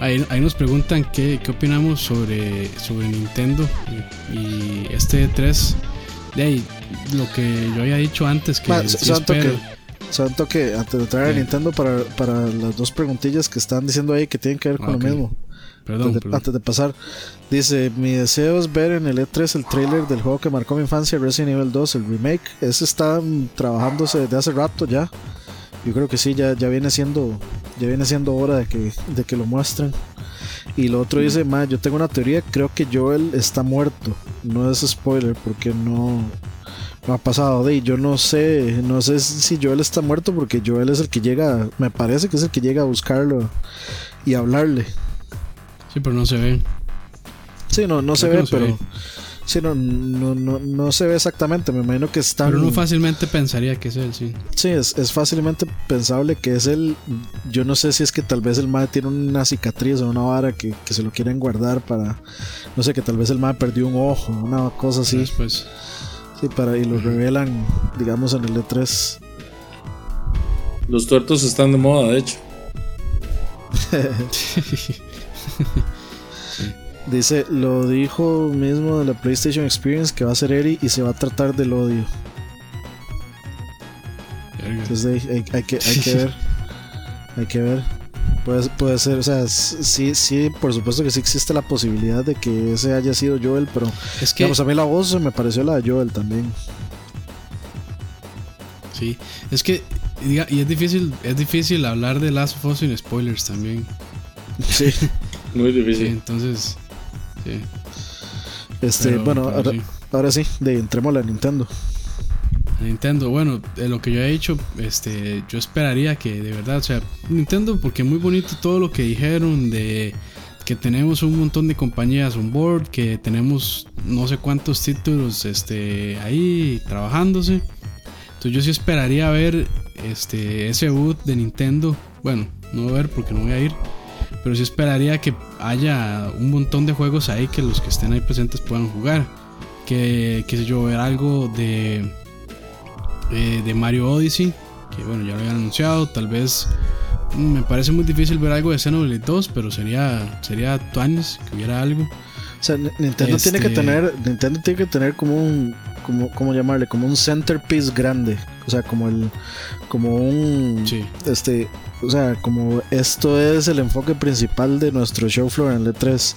Ahí, ahí, nos preguntan qué, qué opinamos sobre, sobre Nintendo y, este E3 de ahí, lo que yo había dicho antes que santo que santo que antes de entrar a Nintendo para, para las dos preguntillas que están diciendo ahí que tienen que ver con lo mismo. Perdón, antes, de, pasar dice mi deseo es ver en el E3 el trailer del juego que marcó mi infancia Resident Evil 2 el remake. Ese está trabajándose desde hace rato ya. Yo creo que sí ya, ya viene siendo ya viene siendo hora de que, de que lo muestren y lo otro dice, ma, yo tengo una teoría, creo que Joel está muerto. No es spoiler porque no ha pasado de yo no sé, no sé si Joel está muerto porque Joel es el que llega, me parece que es el que llega a buscarlo y hablarle. Sí, pero no se ve. Sí, no, no se ve, pero Sí, no, no, no, se ve exactamente. Me imagino que está. Pero uno fácilmente pensaría que es él, sí. Sí, es, es fácilmente pensable que es él. Yo no sé si es que tal vez el MAE tiene una cicatriz o una vara que, se lo quieren guardar para. No sé, que tal vez el MAE perdió un ojo, una cosa así. Después. Sí, para, y lo revelan, digamos, en el E3. Los tuertos están de moda, de hecho. Dice, lo dijo mismo de la PlayStation Experience que va a ser Eri y se va a tratar del odio. Entonces hay, que, hay que ver. hay que ver. Puede, puede ser, o sea, sí, sí, por supuesto que sí existe la posibilidad de que ese haya sido Joel, pero es que, a mí la voz me pareció la de Joel también. Sí, es que y es difícil, es difícil hablar de Last of Us sin spoilers también. Sí, muy difícil. Sí, entonces este, bueno, ahora, sí. de entremos a la Nintendo. Nintendo, bueno, lo que yo he dicho, este, yo esperaría que de verdad, o sea, Nintendo, porque muy bonito todo lo que dijeron de que tenemos un montón de compañías on board, que tenemos no sé cuántos títulos este, ahí trabajándose. Entonces yo sí esperaría ver este, ese boot de Nintendo. Bueno, no ver porque no voy a ir pero sí esperaría que haya un montón de juegos ahí que los que estén ahí presentes puedan jugar. Que, que yo, ver algo de, eh, de Mario Odyssey, que bueno, ya lo habían anunciado. Tal vez mm, me parece muy difícil ver algo de Xenoblade 2, pero sería, sería tuanes que hubiera algo. O sea, Nintendo tiene que este tener, Nintendo tiene que tener como un, como, ¿cómo llamarle? Como un centerpiece grande. O sea, como el, como un, este, o sea, como esto es el enfoque principal de nuestro show floor en el E3,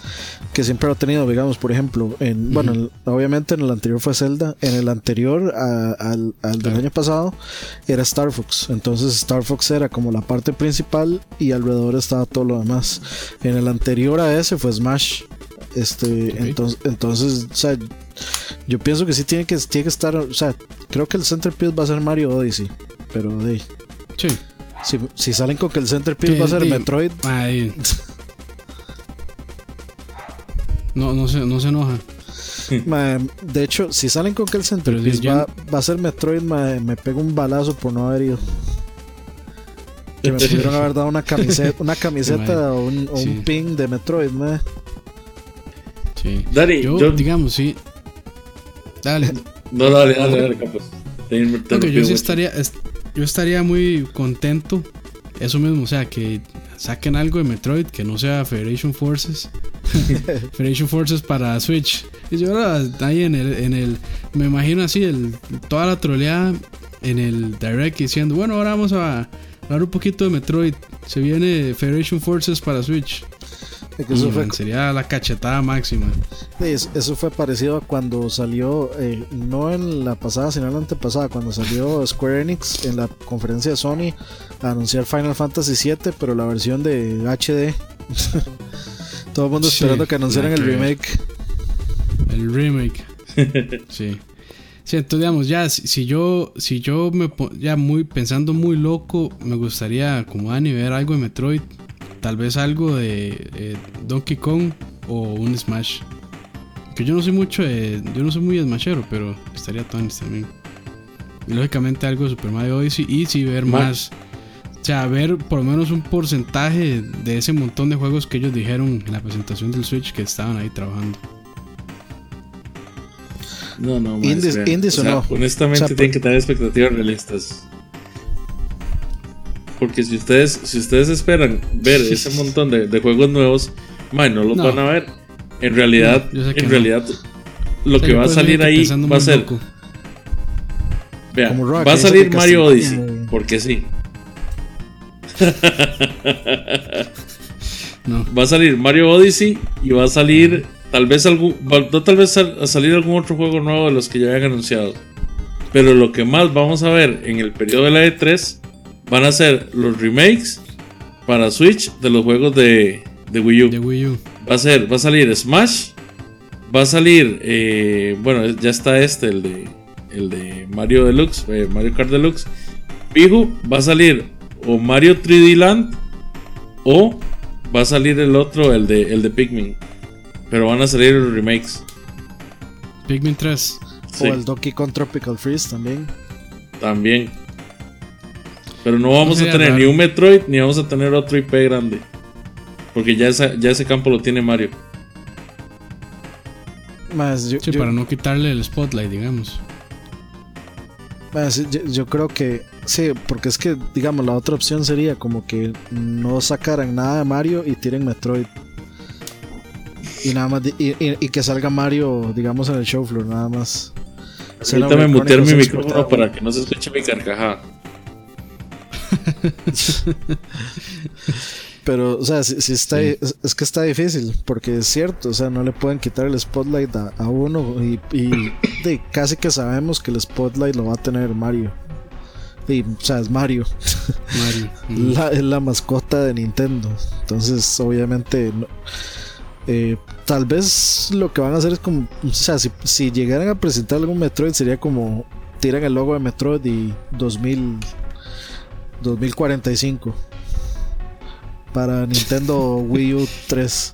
que siempre lo ha tenido, digamos, por ejemplo, en, bueno, obviamente en el anterior fue Zelda, en el anterior al, del año pasado era Star Fox, entonces Star Fox era como la parte principal y alrededor estaba todo lo demás. En el anterior a ese fue Smash. Este, entonces, entonces, o sea, yo pienso que sí tiene que, tiene que estar, o sea, creo que el centerpiece va a ser Mario Odyssey, pero de Sí. Si, si, salen con que el centerpiece va a ser Metroid. no, no se, no se enoja. de hecho, si salen con que el centerpiece va, va, a ser Metroid, me pego un balazo por no haber ido. Que me pudieron haber dado una camiseta, una camiseta o un, un pin de Metroid, man. Sí. Dale, yo, digamos, sí. Dale. No, dale, dale, dale, capaz. yo sí estaría, yo estaría muy contento. Eso mismo, o sea, que saquen algo de Metroid que no sea Federation Forces. Federation Forces para Switch. Y yo ahí en el, en el. Me imagino así, el, toda la troleada en el Direct diciendo, bueno, ahora vamos a hablar un poquito de Metroid. Se viene Federation Forces para Switch. Eso fue, sería la cachetada máxima. Eso fue parecido a cuando salió, eh, no en la pasada, sino en la antepasada, cuando salió Square Enix en la conferencia de Sony a anunciar Final Fantasy VII, pero la versión de HD. Todo el mundo esperando que anunciaran el remake. El remake. sí. Sí, entonces digamos, ya si, yo si yo me ya muy pensando muy loco, me gustaría como Dani ver algo de Metroid Tal vez algo de eh, Donkey Kong o un Smash. Que yo no soy mucho de, Yo no soy muy smashero, pero estaría Tony también. Y lógicamente algo de Super Mario Odyssey. Y si ver más. O sea, ver por lo menos un porcentaje de ese montón de juegos que ellos dijeron en la presentación del Switch que estaban ahí trabajando. No, no, más, o, no. Honestamente, tienen que tener expectativas realistas. Porque si ustedes, si ustedes esperan ver ese montón de, juegos nuevos, no los van a ver. En realidad, en realidad, lo que va a salir ahí va a ser. Vea, va a salir Mario Odyssey, porque sí. Va a salir Mario Odyssey y va a salir tal vez algún, no tal vez a salir algún otro juego nuevo de los que ya habían anunciado. Pero lo que más vamos a ver en el periodo de la E3 van a ser los remakes para Switch de los juegos de, Wii, U. Va a ser, va a salir Smash, va a salir, eh, bueno, ya está este, el de, el de Mario Deluxe, eh, Mario Kart Deluxe. Pihu va a salir o Mario 3D Land o va a salir el otro, el de, el de Pikmin. Pero van a salir los remakes. Pikmin 3. O el Donkey Kong Tropical Freeze también. También. Pero no vamos a tener ni un Metroid ni vamos a tener otro IP grande. Porque ya, ya ese campo lo tiene Mario. Más, yo, sí, para no quitarle el spotlight, digamos. Más, yo, creo que sí, porque es que, digamos, la otra opción sería como que no sacaran nada de Mario y tiren Metroid. Y nada más, y, que salga Mario, digamos, en el show floor, nada más. Permítame mutear mi micrófono para que no se escuche mi carcajada. Pero, o sea, si, está, es, que está difícil, porque es cierto, o sea, no le pueden quitar el spotlight a, uno y, casi que sabemos que el spotlight lo va a tener Mario. Y, o sea, es Mario. es la mascota de Nintendo. Entonces, obviamente, eh, tal vez lo que van a hacer es como, o sea, si, si llegaran a presentar algún Metroid sería como tiran el logo de Metroid y 2000 2045 para Nintendo Wii U 3.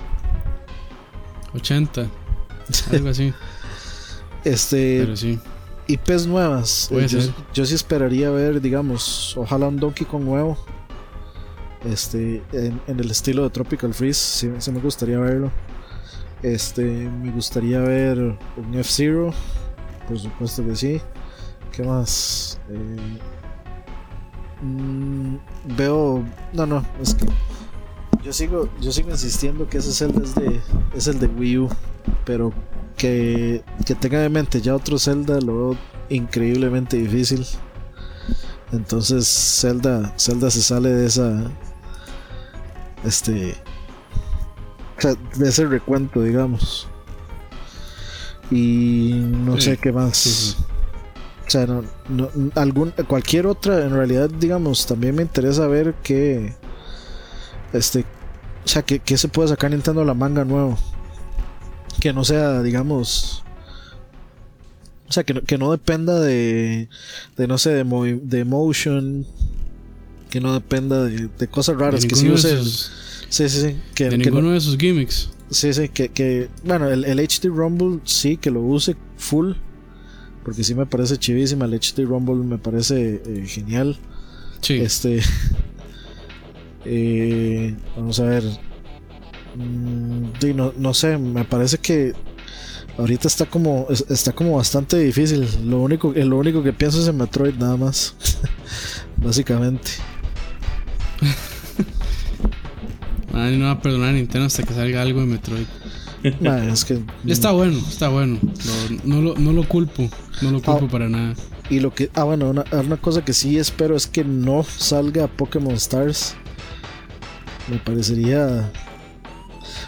80, algo así. Este. Pero sí. IPs nuevas. yo, sí esperaría ver, digamos, ojalá un Donkey Kong nuevo. Este, en, el estilo de Tropical Freeze, sí, me gustaría verlo. Este, me gustaría ver un F-Zero, por supuesto que sí. ¿Qué más? Eh, Mm, veo. No, no, es que. Yo sigo, yo sigo insistiendo que ese Zelda es, de, es el de Wii U. Pero que, que tenga en mente ya otro Zelda lo veo increíblemente difícil. Entonces Zelda, Zelda se sale de esa. Este. de ese recuento, digamos. Y no sé qué más. O sea, no, algún, cualquier otra, en realidad, digamos, también me interesa ver qué. Este. O sea, que, se puede sacar Nintendo la manga nuevo. Que no sea, digamos. O sea, que, no dependa de, de no sé, de, de motion. Que no dependa de, cosas raras. que sí use. sí, sí, sí. Que, de ninguno de sus gimmicks. Sí, sí, que, que bueno, el, el HD Rumble sí, que lo use full porque sí me parece chivísima. El HD Rumble me parece eh, genial. Sí. Este. Eh, vamos a ver. Mm, no, no, sé, me parece que ahorita está como está como bastante difícil. Lo único, lo único que pienso es en Metroid nada más. Básicamente. Nadie no va a perdonar a Nintendo hasta que salga algo de Metroid. Es que, está bueno, está bueno. no, lo, no lo culpo. No lo culpo ah, para nada. Y lo que. Ah, bueno, una, una, cosa que sí espero es que no salga Pokémon Stars. Me parecería.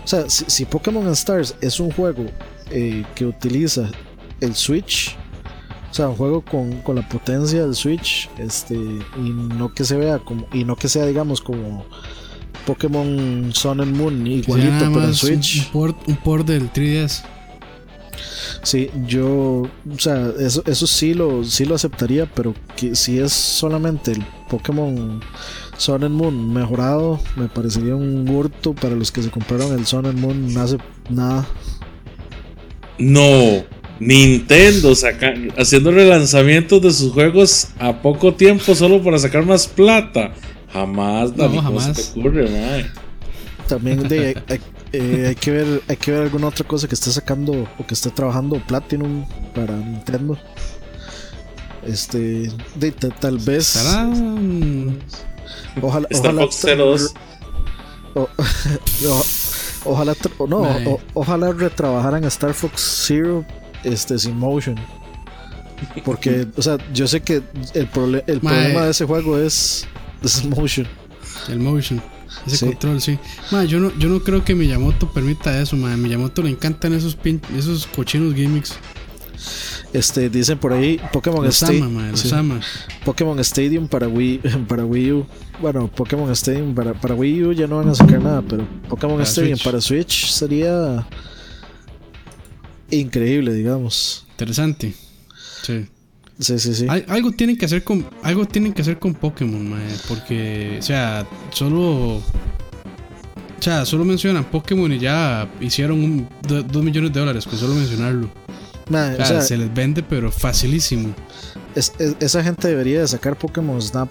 O sea, si, Pokémon Stars es un juego eh, que utiliza el Switch. O sea, un juego con, con, la potencia del Switch. Este. Y no que se vea como. Y no que sea, digamos, como. Pokémon Sun and Moon igualito para el Switch. Un port, un port del 3DS. Sí, yo, o sea, eso, eso sí lo, sí lo aceptaría, pero que si es solamente el Pokémon Sun and Moon mejorado, me parecería un hurto para los que se compraron el Sun and Moon, no hace nada. No, Nintendo saca, haciendo relanzamientos de sus juegos a poco tiempo solo para sacar más plata. Jamás, no, jamás. te ocurre, También de, eh, hay, que ver, hay que ver alguna otra cosa que esté sacando o que esté trabajando Platinum para Nintendo. Este, de, tal vez. Ojalá. ojalá ojalá, no, ojalá retrabajaran Star Fox Zero este, sin motion. Porque, o sea, yo sé que el, el problema de ese juego es, es motion. El motion. Ese control, sí. yo, no, yo no creo que Miyamoto permita eso, ma. Miyamoto le encantan esos, pin, esos cochinos gimmicks. Este, dicen por ahí Pokémon Stadium. Pokémon Stadium para Wii, para Wii U. Bueno, Pokémon Stadium para, para Wii U ya no van a sacar nada, pero Pokémon Stadium para Switch sería increíble, digamos. Interesante. Sí. Sí, sí, sí. algo tienen que hacer con algo tienen que hacer con Pokémon, porque o sea, solo o sea, solo mencionan Pokémon y ya hicieron dos millones de dólares con solo mencionarlo. o, sea, se les vende pero facilísimo. esa gente debería de sacar Pokémon Snap.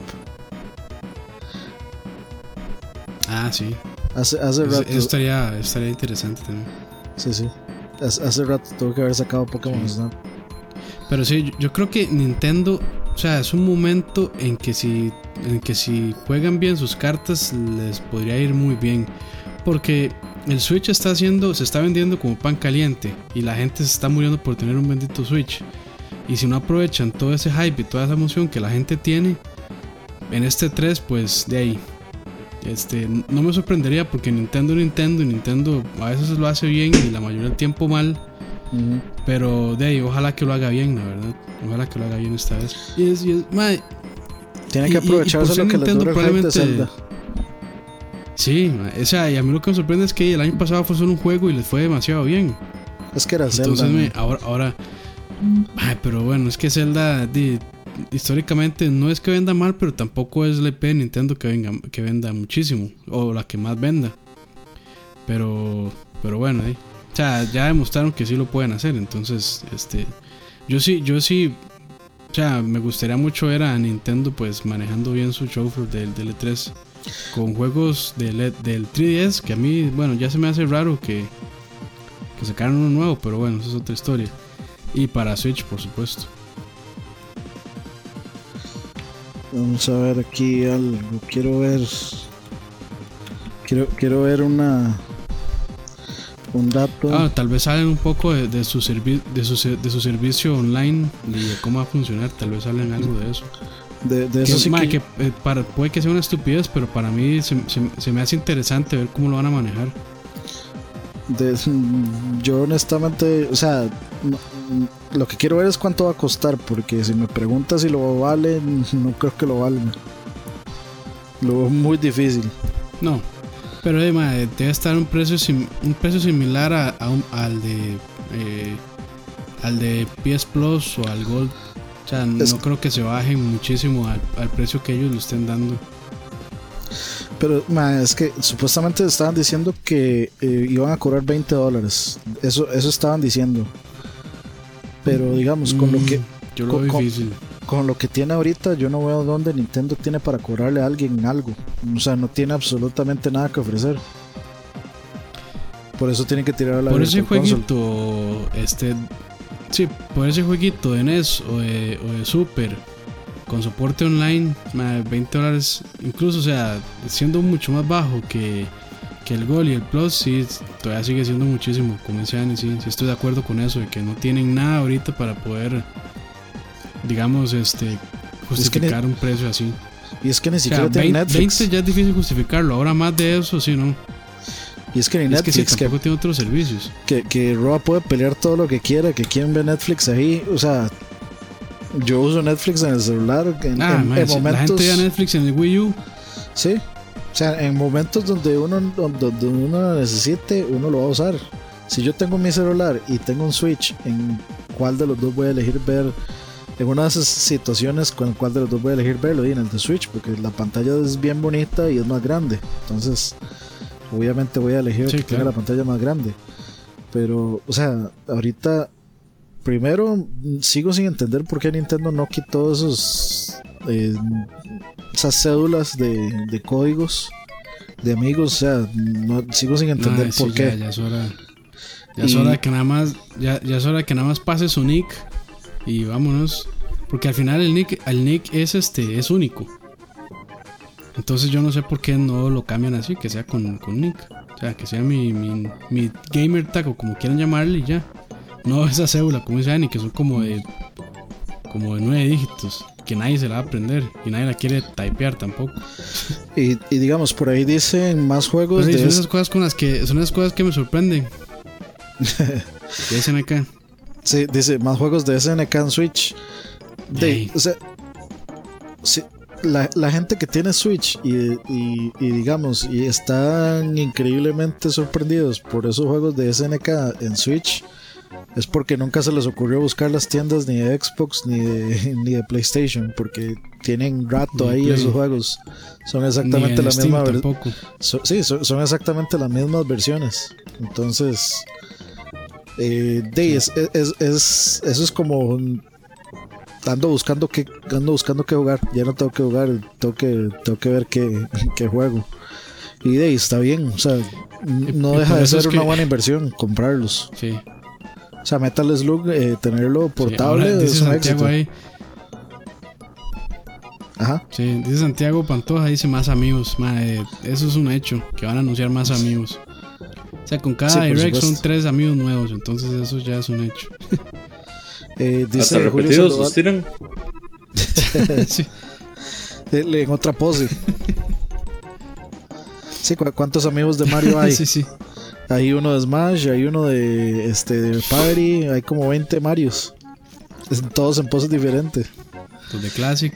Ah, sí. Hace, hace rato. Eso estaría, estaría interesante también. Sí, sí. Hace, rato tuvo que haber sacado Pokémon Snap. Pero sí, yo creo que Nintendo, o sea, es un momento en que si, en que si juegan bien sus cartas les podría ir muy bien. Porque el Switch está haciendo, se está vendiendo como pan caliente y la gente se está muriendo por tener un bendito Switch. Y si no aprovechan todo ese hype y toda esa emoción que la gente tiene en este 3, pues de ahí. Este, no me sorprendería porque Nintendo Nintendo Nintendo a veces lo hace bien y la mayoría del tiempo mal. Pero de ahí, ojalá que lo haga bien, la verdad. Ojalá que lo haga bien esta vez. Y es, Tiene que aprovechar eso lo que Nintendo, le probablemente. Sí, o sea, y a mí lo que me sorprende es que el año pasado fue solo un juego y les fue demasiado bien. Es que era Zelda. Entonces, ahora, ahora. Ay, pero bueno, es que Zelda, históricamente, no es que venda mal, pero tampoco es la IP de Nintendo que, venga, que venda muchísimo, o la que más venda. Pero, pero bueno, eh sea, ya demostraron que sí lo pueden hacer. Entonces, este, yo sí, yo sí, o sea, me gustaría mucho ver a Nintendo pues manejando bien su show del, del E3 con juegos del, e, del 3DS, que a mí, bueno, ya se me hace raro que, que sacaran uno nuevo, pero bueno, eso es otra historia. Y para Switch, por supuesto. Vamos a ver aquí algo. Quiero ver. Quiero, quiero ver una un dato. Ah, tal vez salen un poco de, su, de, su, de su servicio online y de cómo va a funcionar. Tal vez salen algo de eso. De, de eso Que, sí ma, que, que, eh, para, puede que sea una estupidez, pero para mí se, se- se me hace interesante ver cómo lo van a manejar. de- yo honestamente, o sea, no- lo que quiero ver es cuánto va a costar, porque si me preguntas si lo vale, no creo que lo valga. Lo veo muy difícil. No, pero eh, ma, debe estar un precio sim- un precio similar a, a un- al de eh, al de PS Plus o al Gold. O sea, Es- no creo que se bajen muchísimo al, al precio que ellos lo estén dando. Pero ma, es que supuestamente estaban diciendo que eh, iban a cobrar 20 dólares. Eso, eso estaban diciendo. Pero digamos, con lo Mm, que yo lo con- veo difícil. con lo que tiene ahorita, yo no veo dónde Nintendo tiene para cobrarle a alguien algo. O sea, no tiene absolutamente nada que ofrecer. Por eso tienen que tirar a la Por ese Console. jueguito, este, sí, por ese jueguito de NES o de, o de Super con soporte online, ma, 20 dólares, incluso, o sea, siendo mucho más bajo que, que el Gol y el Plus, sí, todavía sigue siendo muchísimo, como dice Ani, sí, sí estoy de acuerdo con eso, de que no tienen nada ahorita para poder, digamos, este, justificar un precio así. Y es que ni O sea, siquiera tiene 20, Netflix. 20 ya es difícil justificarlo, ahora más de eso, sí, ¿no? Y es que ni Es que sí, Netflix, que, tiene otros servicios. que, que Roa puede pelear todo lo que quiera, que quien ve Netflix ahí. O sea, yo uso Netflix en el celular. En, Ah, en- man, en si la momentos. gente ve Netflix en el Wii U. Sí. O sea, en momentos donde uno, donde uno lo necesite, uno lo va a usar. Si yo tengo mi celular y tengo un Switch, ¿en cuál de los dos voy a elegir ver? En una de esas situaciones, ¿con cuál de los dos voy a elegir verlo? Y en el de Switch, porque la pantalla es bien bonita y es más grande. Entonces, obviamente voy a elegir el Sí, que tenga la pantalla más grande. Pero, o sea, ahorita, primero, sigo sin entender por qué Nintendo no quitó esos. eh, esas cédulas de, de códigos de amigos. O sea, no, sigo sin entender por ya, qué. Ya es hora. Ya es hora que nada más. Ya, ya es hora que nada más pase su nick. Y vámonos. Porque al final el nick, el nick es este, es único. Entonces yo no sé por qué no lo cambian así, que sea con, con nick. O sea, que sea mi, mi, mi gamer tag o como quieran llamarle y ya. No esa cédula, como dice Ani, que son como de. como de nueve dígitos. Que nadie se la va a aprender. Y nadie la quiere typear tampoco. Y, y digamos, por ahí dicen más juegos Pero de son es- esas cosas con las que. Son esas cosas que me sorprenden. De SNK. Sí, dice más juegos de SNK en Switch. De, Ey. o sea, sí, la, la gente que tiene Switch y, y- y digamos, y están increíblemente sorprendidos por esos juegos de SNK en Switch, es porque nunca se les ocurrió buscar las tiendas ni de Xbox ni de, ni de PlayStation, porque tienen rato ahí esos juegos. Son exactamente en la misma. So- sí, so- son exactamente las mismas versiones. Entonces, eh, de, es, es- es- eso es como ando buscando que ando buscando qué jugar. Ya no tengo que jugar, tengo que tengo que ver qué, qué juego. Y de ahí está bien, o sea, no y deja de ser una que- buena inversión comprarlos. Sí. O sea, Metal Slug, eh, tenerlo sí. portable Ahora es un Santiago éxito. ahí. Ajá. Sí, dice Santiago Pantoja, dice más amigos. Ma, eh, eso es un hecho, que van a anunciar más amigos. O sea, con cada Sí, direct son tres amigos nuevos, entonces eso ya es un hecho. Eh, Hasta dice Julio repetidos los tiran. sí. eh, en otra pose. Sí, ¿cu- ¿cuántos amigos de Mario hay? sí, sí. Hay uno de Smash, hay uno de este de Party, hay como 20 Marios. Todos en poses diferentes. Los de Classic.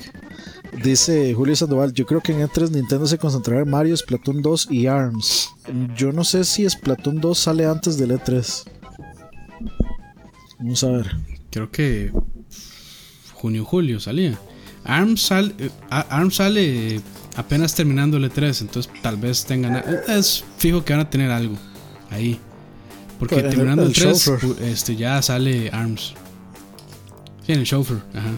Dice Julio Sandoval, yo creo que en E3 Nintendo se concentrará en Mario, Splatoon 2 y ARMS. Yo no sé si Splatoon 2 sale antes del E3. Vamos a ver. Creo que junio julio salía. ARM sale, eh, A- ARM sale apenas terminando el E3, entonces tal vez tengan. Es fijo que van a tener algo ahí. Porque Pero en el- terminando el, el 3, chauffeur. pu- este, ya sale ARMS. Sí, en el chauffeur, ajá.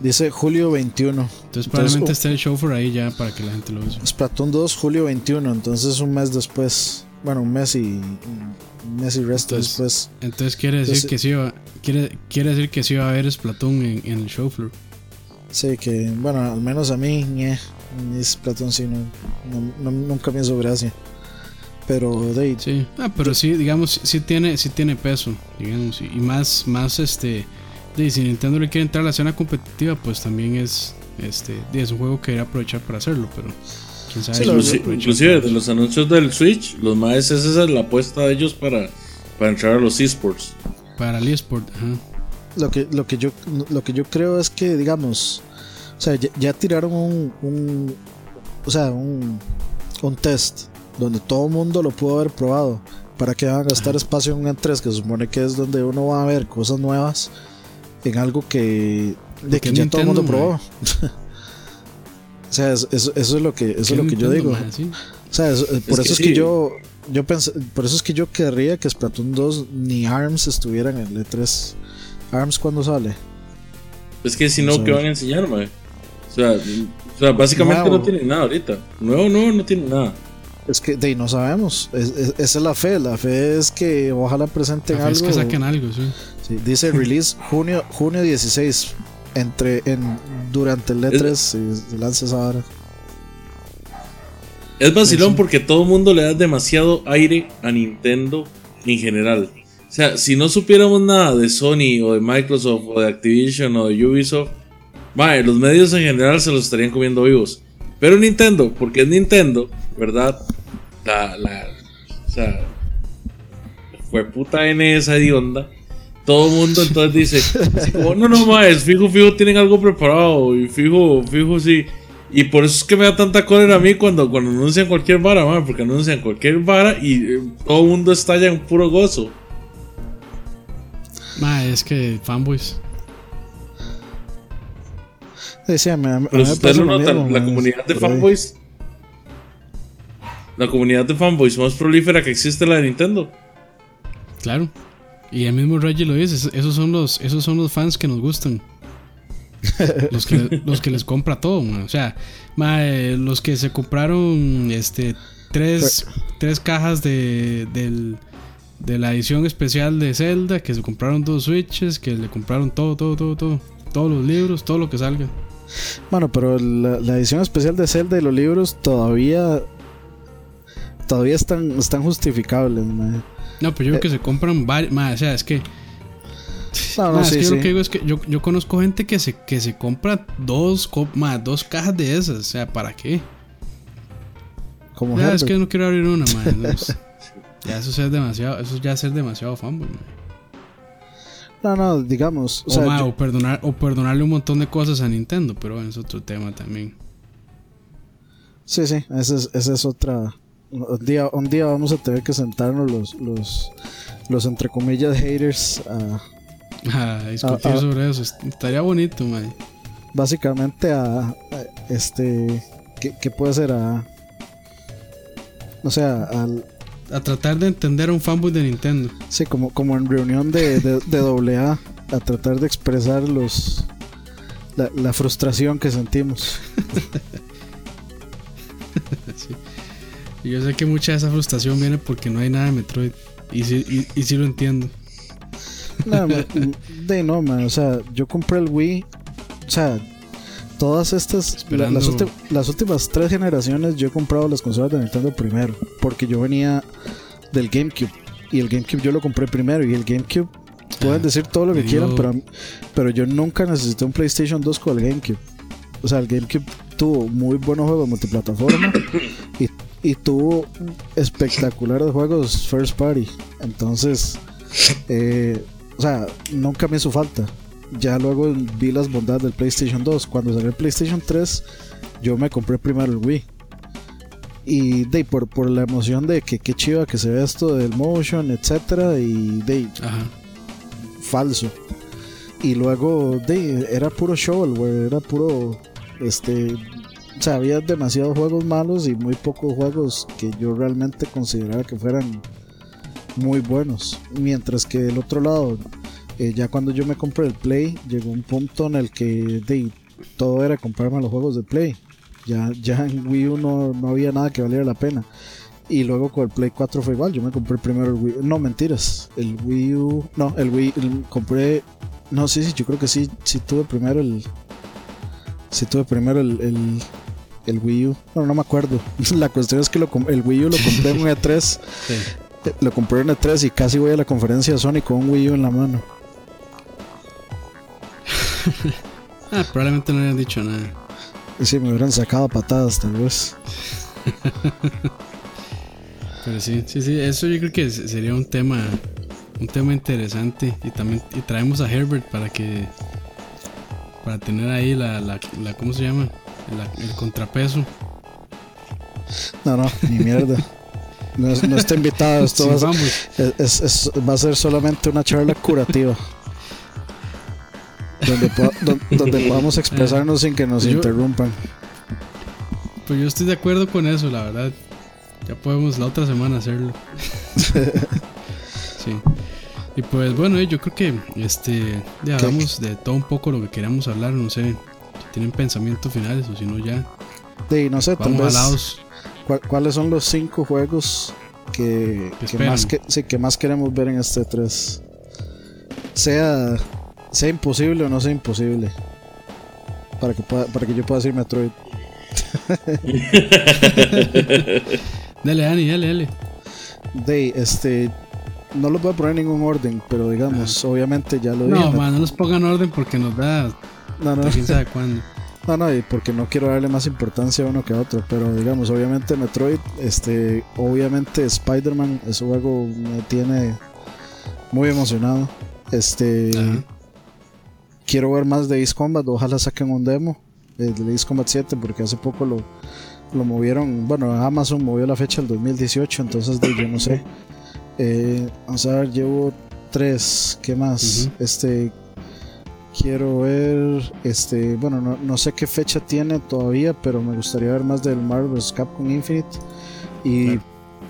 Dice julio 21. Entonces probablemente oh, esté el chauffeur ahí ya para que la gente lo use. Splatoon 2, julio 21. Entonces un mes después. Bueno, un mes y. Un mes y resto Entonces, después. Entonces quiere decir Entonces- que sí va, quiere, quiere decir que sí va a haber Splatoon en, en el show floor. Sí, que, bueno, al menos a mí, ñe, es Platón sí, no, no- no- nunca me hizo gracia. Pero, de Sí, ah, pero sí, digamos, sí tiene, sí tiene peso, digamos, y más, más este, y si Nintendo le quiere entrar a la escena competitiva, pues también es, Este, es un juego que quería aprovechar para hacerlo, pero quién sabe. Sí, si lo inclusi- aprovechan inclusive de los anuncios del Switch, los más esa es la apuesta de ellos para, para entrar a los esports. Para el eSport, ajá. Lo que, lo que yo lo que yo creo es que digamos o sea ya, ya tiraron un, un o sea un, un test donde todo el mundo lo pudo haber probado para que van a gastar espacio en un E3 que se supone que es donde uno va a ver cosas nuevas en algo que de que es ya todo el mundo probó o sea es- eso, eso es lo que eso es ¿Qué lo que yo digo? Sí. o sea, es- eh, por que eso es sí. que yo yo pensé, por eso es que yo querría que Splatoon 2 ni ARMS estuviera en el E3 ARMS cuando sale Es que si no, ¿qué van a enseñar, mae? O sea, o sea, básicamente Nuevo. no tienen nada ahorita. Nuevo, nuevo, no tienen nada. Es que de ahí no sabemos. Es- es- esa es la fe. La fe es que ojalá presenten La fe es algo. que saquen algo, sí. Sí, dice release junio, junio 16. Entre, en, durante el E3 se, se lanza esa hora. Es vacilón Sí, sí. porque todo el mundo le da demasiado aire a Nintendo en general. O sea, si no supiéramos nada de Sony o de Microsoft o de Activision o de Ubisoft, mae, los medios en general se los estarían comiendo vivos. Pero Nintendo, porque es Nintendo, ¿verdad? La, la, o sea, fue puta N esa hedionda. Todo el mundo entonces dice, así como, no, no, maes, fijo, fijo, tienen algo preparado. Y fijo, fijo, sí. Y por eso es que me da tanta cólera a mí cuando, cuando anuncian cualquier vara, mae, porque anuncian cualquier vara y eh, todo el mundo estalla en puro gozo. Ma, es que fanboys. Decía, me, a mí Pero me lo mismo, la man, comunidad de fanboys. La comunidad de fanboys más prolífera que existe la de Nintendo. Claro. Y el mismo Reggie lo dice, es- esos son los, esos son los fans que nos gustan. los, que, los que les compra todo, ma. o sea, ma, eh, los que se compraron este tres, tres cajas de, del- de la edición especial de Zelda, que se compraron dos Switches, que le compraron todo, todo, todo, todo, todos los libros, todo lo que salga. Bueno, pero la, la edición especial de Zelda y los libros todavía. Todavía están, están justificables, man. No, pero yo creo que se compran varios, o sea, es que No, no, es sí, que yo sí. lo que digo es que yo, yo conozco gente que se, que se compra dos, ma, dos cajas de esas. O sea, ¿para qué? Como Ya, es que no quiero abrir una, ma, no, es- ya eso es demasiado, eso ya es ser demasiado fanboy. No, no, digamos. O O, sea, ma, yo- o perdonar, o perdonarle un montón de cosas a Nintendo, pero bueno, es otro tema también. Sí, sí, esa es, esa es otra. Un día, un día vamos a tener que sentarnos los, los, los entre comillas haters a A discutir sobre eso, est- estaría bonito, ma. básicamente a, a, este ¿qué, qué puede ser? a o sea al A tratar de entender a un fanboy de Nintendo. sí como como en reunión de, de, de doble A tratar de expresar los la, la frustración que sentimos. Y yo sé que mucha de esa frustración viene porque no hay nada de Metroid. Y sí, y, y sí lo entiendo. No, de no man, o sea yo compré el Wii o sea todas estas la- las, ulti- las últimas tres generaciones yo he comprado las consolas de Nintendo primero porque yo venía del GameCube y el GameCube yo lo compré primero y el GameCube pueden Ah, decir todo lo que quieran pero, pero yo nunca necesité un PlayStation 2 con el GameCube o sea el GameCube tuvo muy buenos juegos multiplataforma y, y tuvo espectaculares juegos first party entonces eh, o sea, nunca me hizo falta. Ya luego vi las bondades del PlayStation 2. Cuando salió el PlayStation 3, yo me compré primero el Wii. Y de por, por la emoción de que qué chiva que se ve esto del motion, etcétera, y de Ajá. falso. Y luego de era puro shovelware, era puro este o sea, había demasiados juegos malos y muy pocos juegos que yo realmente consideraba que fueran muy buenos. Mientras que del otro lado, eh, ya cuando yo me compré el Play, llegó un punto en el que todo era comprarme los juegos de Play. Ya, ya en Wii U no, no había nada que valiera la pena. Y luego con el Play 4 fue igual. Yo me compré primero el Wii No, mentiras. El Wii U. No, el Wii. el- compré. No, sí, sí, yo creo que sí. Sí tuve primero el. Sí tuve primero el el Wii U, bueno, no me acuerdo. La cuestión es que lo, el Wii U lo compré en un E3 Sí. eh, Lo compré en E3 y casi voy a la conferencia de Sony con un Wii U en la mano. Ah, probablemente no hayan dicho nada. Sí, me hubieran sacado patadas tal vez. Pero sí, sí, sí, eso yo creo que sería un tema un tema interesante y también y traemos a Herbert para que para tener ahí la, la, la ¿cómo se llama? El contrapeso. No, no, ni mierda. No, está invitado, esto va, es, va, a ser solamente una charla curativa. Donde, donde podamos expresarnos sin que nos interrumpan. Pues yo estoy de acuerdo con eso, la verdad. Ya podemos la otra semana hacerlo. sí. Y pues bueno, yo creo que este ya hablamos de todo un poco lo que queríamos hablar, no sé, tienen pensamientos finales o si no ya. Sí, no sé, tal vez, ¿cuáles son los cinco juegos que, más que, sí, que más queremos ver en este 3? Sea sea imposible o no sea imposible. Para que pueda, para que yo pueda decir Metroid. dale, Dani, dale, dale. De, este, no los voy a poner en ningún orden, pero digamos, obviamente ya lo dije. No, man, no los pongan en orden porque nos da. No, no. ¿Quién sabe cuándo? No, no, y porque no quiero darle más importancia a uno que a otro, pero digamos, obviamente Metroid, este, obviamente Spider-Man, ese juego me tiene muy emocionado. Este, quiero ver más de Ace Combat, ojalá saquen un demo de Ace Combat 7 porque hace poco lo, lo movieron, bueno, Amazon movió la fecha del 2018, entonces yo no sé. Eh, vamos a ver, llevo tres, ¿qué más? Este, quiero ver, este, bueno, no, no, sé qué fecha tiene todavía, pero me gustaría ver más del Marvel's Capcom Infinite y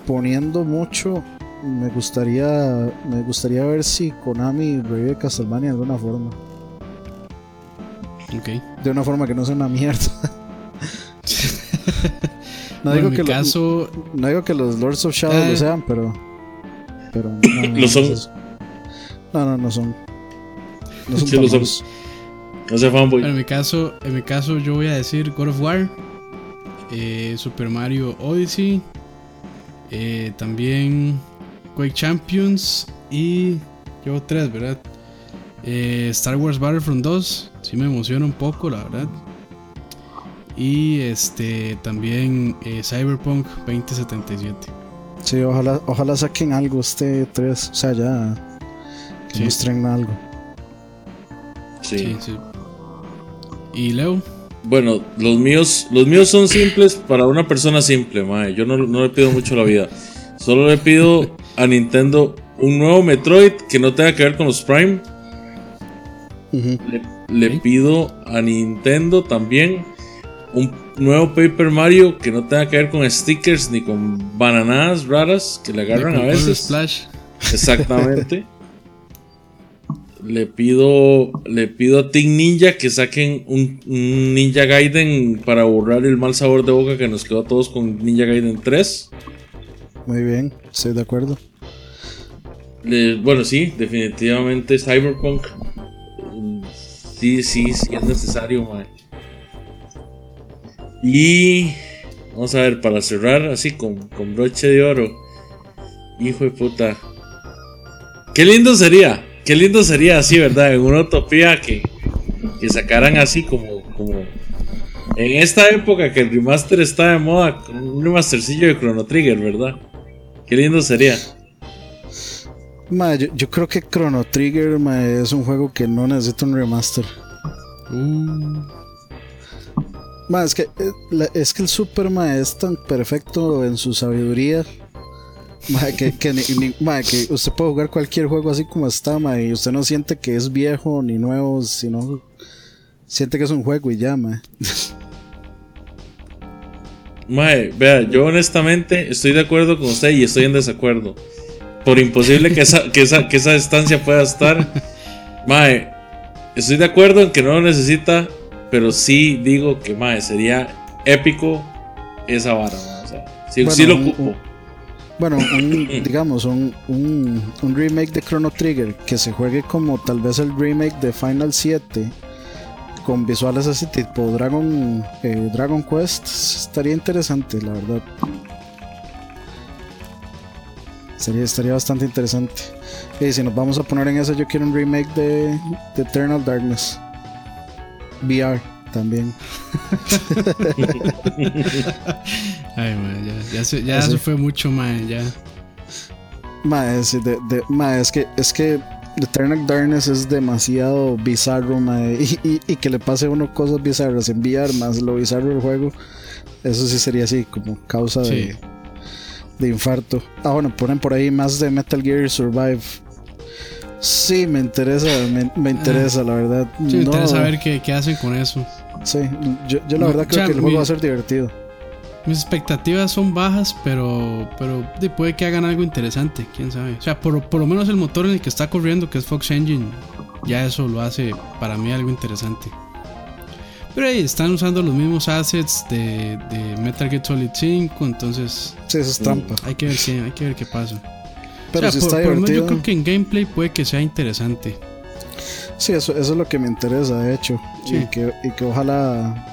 poniendo mucho me gustaría me gustaría ver si Konami revive Castlevania de alguna forma. De una forma que no sea una mierda. no, digo que caso... no digo que los Lords of Shadow lo ah. sean, pero. Pero. No, ¿Lo son? No, no, no son. No son. Sí, lo. No fanboy. en mi caso, en mi caso, yo voy a decir God of War, eh, Super Mario Odyssey, eh, también Quake Champions y llevo tres, ¿verdad? Eh, Star Wars Battlefront 2, sí me emociona un poco, la verdad. Y este también eh, Cyberpunk 2077. Sí, ojalá, ojalá saquen algo este 3, o sea, ya que muestren algo. Sí. sí. ¿Y Leo? Bueno, los míos, los míos son simples para una persona simple, mae. Yo no, no le pido mucho la vida. Solo le pido a Nintendo un nuevo Metroid que no tenga que ver con los Prime le, pido a Nintendo también un nuevo Paper Mario que no tenga que ver con stickers ni con bananas raras que le agarran a veces. Splash. Exactamente. le pido le pido a Team Ninja que saquen un, Ninja Gaiden para borrar el mal sabor de boca que nos quedó a todos con Ninja Gaiden 3. Muy bien, estoy de acuerdo. bueno, sí, definitivamente Cyberpunk Sí, sí, sí, es necesario, man. Y vamos a ver, para cerrar así con, con broche de oro. Hijo de puta. Qué lindo sería, qué lindo sería así, ¿verdad? En una utopía que, que sacaran así como, como en esta época que el remaster está de moda, un remastercillo de Chrono Trigger, ¿verdad? Qué lindo sería yo, creo que Chrono Trigger es un juego que no necesita un remaster. Mm. es, que, eh, es que el Super es tan perfecto en su sabiduría que, que, usted puede jugar cualquier juego así como está y usted no siente que es viejo ni nuevo, sino siente que es un juego y ya. Mae, vea, yo honestamente estoy de acuerdo con usted y estoy en desacuerdo por imposible que esa, que esa, que esa distancia pueda estar. Mae, estoy de acuerdo en que no lo necesita, pero sí digo que, mae, sería épico esa vara. O sea, sí, lo ocupo. Bueno, digamos, un, un, remake de Chrono Trigger que se juegue como tal vez el remake de Final 7 con visuales así tipo Dragon, eh, Dragon Quest estaría interesante, la verdad. Sería, estaría bastante interesante. Y si nos vamos a poner en eso, yo quiero un remake de, Eternal Darkness. VR también. Ay, man, ya, ya, se, ya fue mucho, man, ya. Ma, es, de, de, ma, es que es que Eternal Darkness es demasiado bizarro, ma, y, y, y, que le pase a uno cosas bizarras en VR más lo bizarro del juego, eso sí sería así como causa sí. de, de infarto. Ah, bueno, ponen por ahí más de Metal Gear Survive. Sí, me interesa, me, me interesa, la verdad. Sí, me no, interesa saber qué, qué, hacen con eso. Sí, yo, yo la no, verdad creo que el juego mi, va a ser divertido. Mis expectativas son bajas, pero, pero puede que hagan algo interesante, quién sabe. O sea, por, por lo menos el motor en el que está corriendo, que es Fox Engine, ya eso lo hace para mí algo interesante. Pero ahí están usando los mismos assets de, de Metal Gear Solid 5, entonces. Sí, eso es trampa. Hay que ver, sí, hay que ver qué pasa. Pero o sea, si por, está divertido. yo creo que en gameplay puede que sea interesante. Sí, eso, eso es lo que me interesa, de hecho. Sí. Y, que, y que ojalá.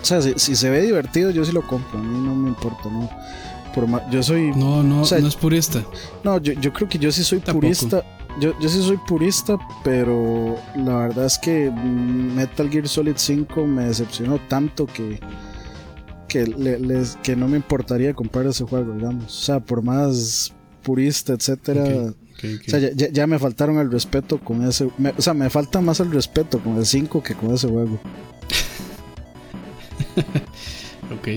O sea, si, si, se ve divertido, yo sí lo compro. A mí no me importa, ¿no? Por ma- yo soy. No, no, o sea, no es purista. No, yo, yo creo que yo sí soy Tampoco. purista. Yo, yo sí soy purista, pero la verdad es que Metal Gear Solid 5 me decepcionó tanto que que, le- les- que no me importaría comprar ese juego, digamos. O sea, por más purista, etcétera. O sea, ya, me faltaron el respeto con ese. me- o sea, me falta más el respeto con el 5 que con ese juego. Ok.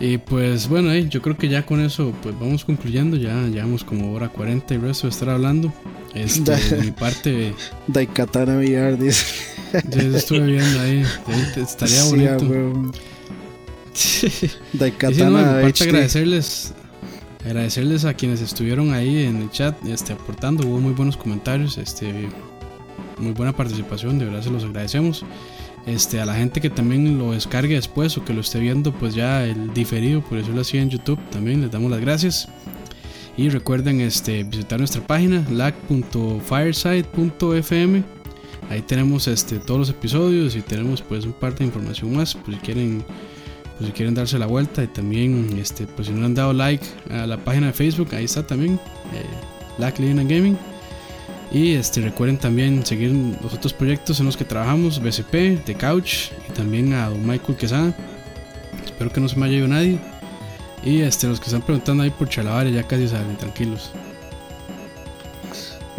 Y pues bueno, eh, yo creo que ya con eso pues vamos concluyendo. Ya llevamos como hora 40 y resto de estar hablando. Este, de mi parte, Daikatana VR dice. yo estuve viendo ahí. estaría bonito. Y sí, no, de Daikatana mi parte HD. agradecerles agradecerles a quienes estuvieron ahí en el chat este, aportando. Hubo muy buenos comentarios este muy buena participación de verdad se los agradecemos. Este a la gente que también lo descargue después o que lo esté viendo pues ya el diferido por decirlo así en YouTube también les damos las gracias. Y recuerden este visitar nuestra página lag.fireside.fm ahí tenemos este todos los episodios y tenemos pues un parte de información más pues si quieren pues si quieren darse la vuelta y también este pues si no han dado like a la página de Facebook ahí está también eh, Living and Gaming. Y este recuerden también seguir los otros proyectos en los que trabajamos BCP, The Couch y también a don Michael Quesada. Espero que no se me haya ido nadie. Y este los que están preguntando ahí por Chalabaria ya casi salen tranquilos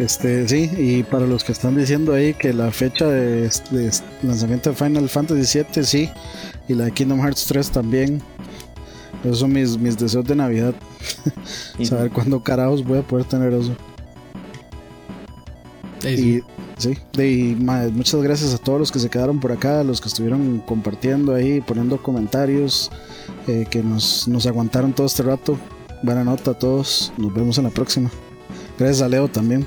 Este, sí, y para los que están diciendo ahí que la fecha de, de lanzamiento de Final Fantasy VII, sí, y la de Kingdom Hearts 3 también. Esos son mis, mis deseos de Navidad. Saber cuándo carajos voy a poder tener eso. Sí. Y sí, y, muchas gracias a todos los que se quedaron por acá, a los que estuvieron compartiendo ahí, poniendo comentarios, eh, que nos, nos aguantaron todo este rato. Buena nota a todos, nos vemos en la próxima. Gracias a Leo también.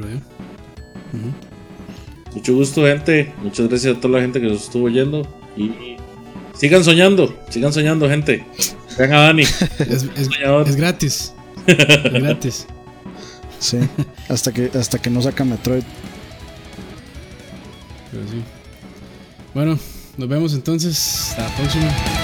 Ujú. Mucho gusto, gente. Muchas gracias a toda la gente que nos estuvo oyendo. Y sigan soñando, sigan soñando, gente. Vean a Dani. es, es- soñador. es gratis es gratis Sí, hasta que, hasta que no saca Metroid. Pero sí. Bueno, nos vemos entonces. Hasta la próxima.